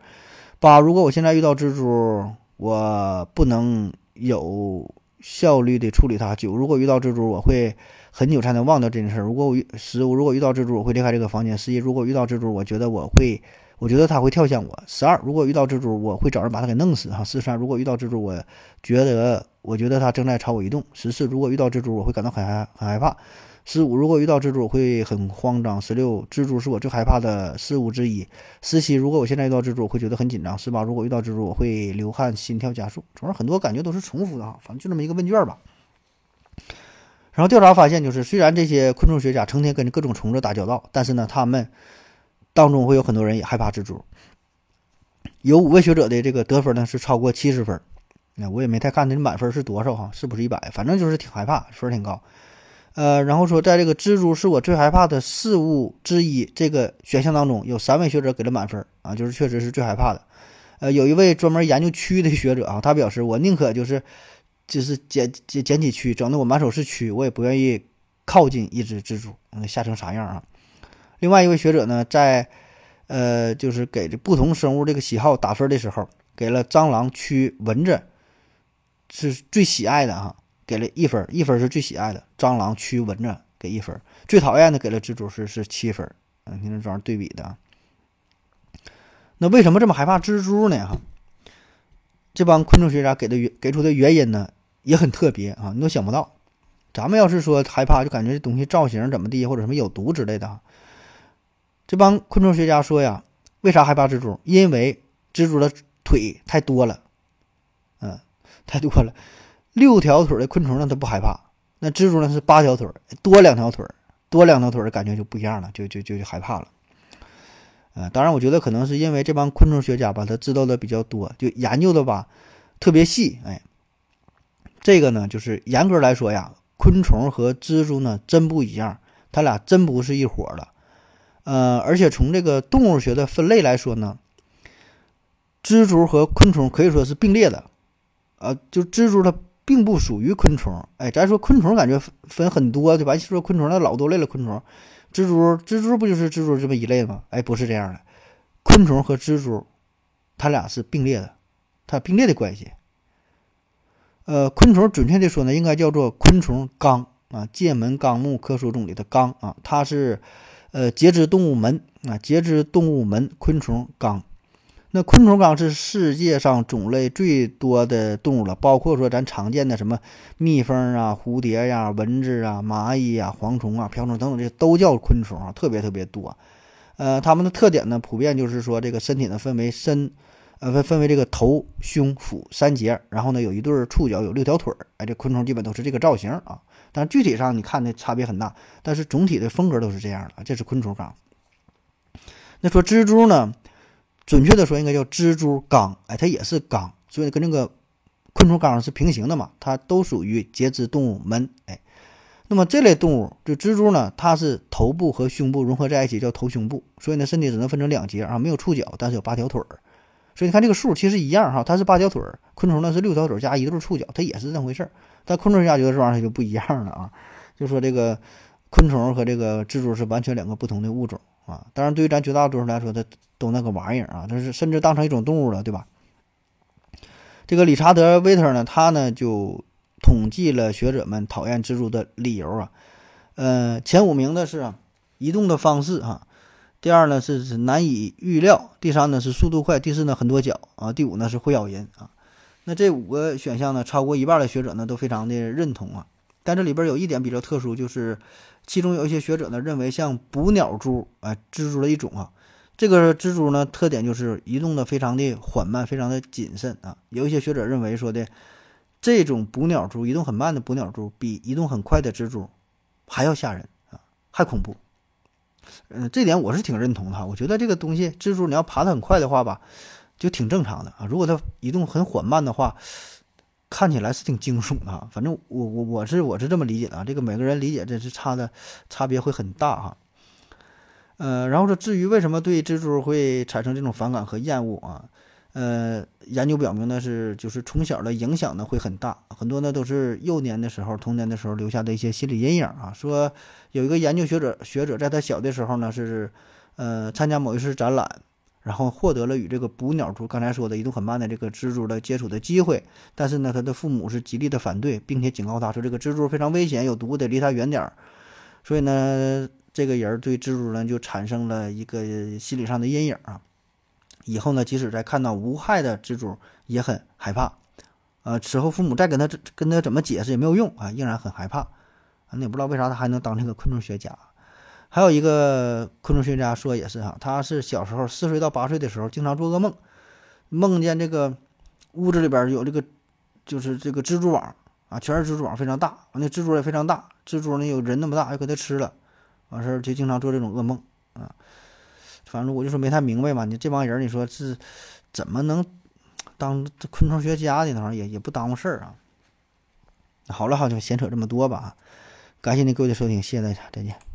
八，如果我现在遇到蜘蛛。我不能有效率的处理它。九，如果遇到蜘蛛，我会很久才能忘掉这件事儿。如果我十，我如果遇到蜘蛛，我会离开这个房间。十一，如果遇到蜘蛛，我觉得我会，我觉得它会跳向我。十二，如果遇到蜘蛛，我会找人把它给弄死。哈，十三，如果遇到蜘蛛，我觉得，我觉得它正在朝我移动。十四，如果遇到蜘蛛，我会感到很害很害怕。十五，如果遇到蜘蛛，我会很慌张。十六，蜘蛛是我最害怕的事物之一。十七，如果我现在遇到蜘蛛，我会觉得很紧张。十八，如果遇到蜘蛛，我会流汗、心跳加速。总之，很多感觉都是重复的哈，反正就这么一个问卷吧。然后调查发现，就是虽然这些昆虫学家成天跟着各种虫子打交道，但是呢，他们当中会有很多人也害怕蜘蛛。有五位学者的这个得分呢是超过七十分。那我也没太看那满分是多少哈，是不是一百？反正就是挺害怕，分挺高。呃，然后说，在这个蜘蛛是我最害怕的事物之一这个选项当中，有三位学者给了满分啊，就是确实是最害怕的。呃，有一位专门研究蛆的学者啊，他表示，我宁可就是就是捡捡捡起蛆，整的我满手是蛆，我也不愿意靠近一只蜘蛛，嗯，吓成啥样啊？另外一位学者呢，在呃，就是给这不同生物这个喜好打分的时候，给了蟑螂、蛆、蚊子是最喜爱的哈，给了一分，一分是最喜爱的。蟑螂、蛆、蚊子给一分，最讨厌的给了蜘蛛是是七分。嗯，你看这玩意儿对比的。那为什么这么害怕蜘蛛呢？哈，这帮昆虫学家给的原给出的原因呢，也很特别啊，你都想不到。咱们要是说害怕，就感觉这东西造型怎么地，或者什么有毒之类的。这帮昆虫学家说呀，为啥害怕蜘蛛？因为蜘蛛的腿太多了，嗯，太多了。六条腿的昆虫呢，它不害怕，那蜘蛛呢是八条腿，多两条腿，多两条腿的感觉就不一样了，就就就就害怕了。呃，当然，我觉得可能是因为这帮昆虫学家吧，他知道的比较多，就研究的吧特别细。哎，这个呢，就是严格来说呀，昆虫和蜘蛛呢真不一样，它俩真不是一伙的。呃，而且从这个动物学的分类来说呢，蜘蛛和昆虫可以说是并列的。呃，就蜘蛛它并不属于昆虫。哎，咱说昆虫感觉分很多，对吧？说昆虫那老多类了，昆虫。蜘蛛，蜘蛛不就是蜘蛛这么一类吗？哎，不是这样的，昆虫和蜘蛛，它俩是并列的，它并列的关系。呃，昆虫准确的说呢，应该叫做昆虫纲啊，《界门纲目科属种》里的纲啊，它是呃节肢动物门啊，节肢动物门昆虫纲。那昆虫纲是世界上种类最多的动物了，包括说咱常见的什么蜜蜂啊、蝴蝶呀、蚊子啊、蚂蚁呀、蝗虫啊、瓢虫等等，这都叫昆虫啊，特别特别多。呃，它们的特点呢，普遍就是说这个身体呢分为身，呃分分为这个头、胸、腹三节，然后呢有一对触角，有六条腿儿。哎，这昆虫基本都是这个造型啊，但具体上你看的差别很大，但是总体的风格都是这样的。这是昆虫纲。那说蜘蛛呢？准确的说，应该叫蜘蛛纲，哎，它也是纲，所以跟那个昆虫纲是平行的嘛，它都属于节肢动物门，哎，那么这类动物，就蜘蛛呢，它是头部和胸部融合在一起，叫头胸部，所以呢，身体只能分成两节啊，没有触角，但是有八条腿儿，所以你看这个数其实一样哈，它是八条腿儿，昆虫呢是六条腿加一对触角，它也是这么回事儿，但昆虫学家觉得这玩意儿就不一样了啊，就说这个昆虫和这个蜘蛛是完全两个不同的物种啊，当然对于咱绝大多数来说，它。都那个玩意儿啊，但是甚至当成一种动物了，对吧？这个理查德·威特呢，他呢就统计了学者们讨厌蜘蛛的理由啊。呃，前五名的是移动的方式哈，第二呢是是难以预料，第三呢是速度快，第四呢很多脚啊，第五呢是会咬人啊。那这五个选项呢，超过一半的学者呢都非常的认同啊。但这里边有一点比较特殊，就是其中有一些学者呢认为像捕鸟蛛啊，蜘蛛的一种啊。这个蜘蛛呢，特点就是移动的非常的缓慢，非常的谨慎啊。有一些学者认为说的，这种捕鸟蛛移动很慢的捕鸟蛛，比移动很快的蜘蛛还要吓人啊，还恐怖。嗯，这点我是挺认同的哈。我觉得这个东西，蜘蛛你要爬得很快的话吧，就挺正常的啊。如果它移动很缓慢的话，看起来是挺惊悚的啊。反正我我我是我是这么理解的啊。这个每个人理解这是差的，差别会很大哈。呃，然后说，至于为什么对蜘蛛会产生这种反感和厌恶啊？呃，研究表明呢是，就是从小的影响呢会很大，很多呢都是幼年的时候、童年的时候留下的一些心理阴影啊。说有一个研究学者，学者在他小的时候呢是，呃，参加某一次展览，然后获得了与这个捕鸟蛛刚才说的移动很慢的这个蜘蛛的接触的机会，但是呢，他的父母是极力的反对，并且警告他说这个蜘蛛非常危险，有毒，得离他远点儿。所以呢。这个人对蜘蛛呢就产生了一个心理上的阴影啊，以后呢即使在看到无害的蜘蛛也很害怕，呃，此后父母再跟他跟他怎么解释也没有用啊，仍然很害怕，那也不知道为啥他还能当这个昆虫学家。还有一个昆虫学家说也是哈，他是小时候四岁到八岁的时候经常做噩梦，梦见这个屋子里边有这个就是这个蜘蛛网啊，全是蜘蛛网，非常大，那蜘蛛也非常大，蜘蛛呢有人那么大，又给它吃了。完事儿就经常做这种噩梦啊，反正我就说没太明白嘛。你这帮人，你说是怎么能当昆虫学家的呢？也也不耽误事儿啊。好了，好就闲扯这么多吧。感谢您各位的收听，谢谢大家，再见。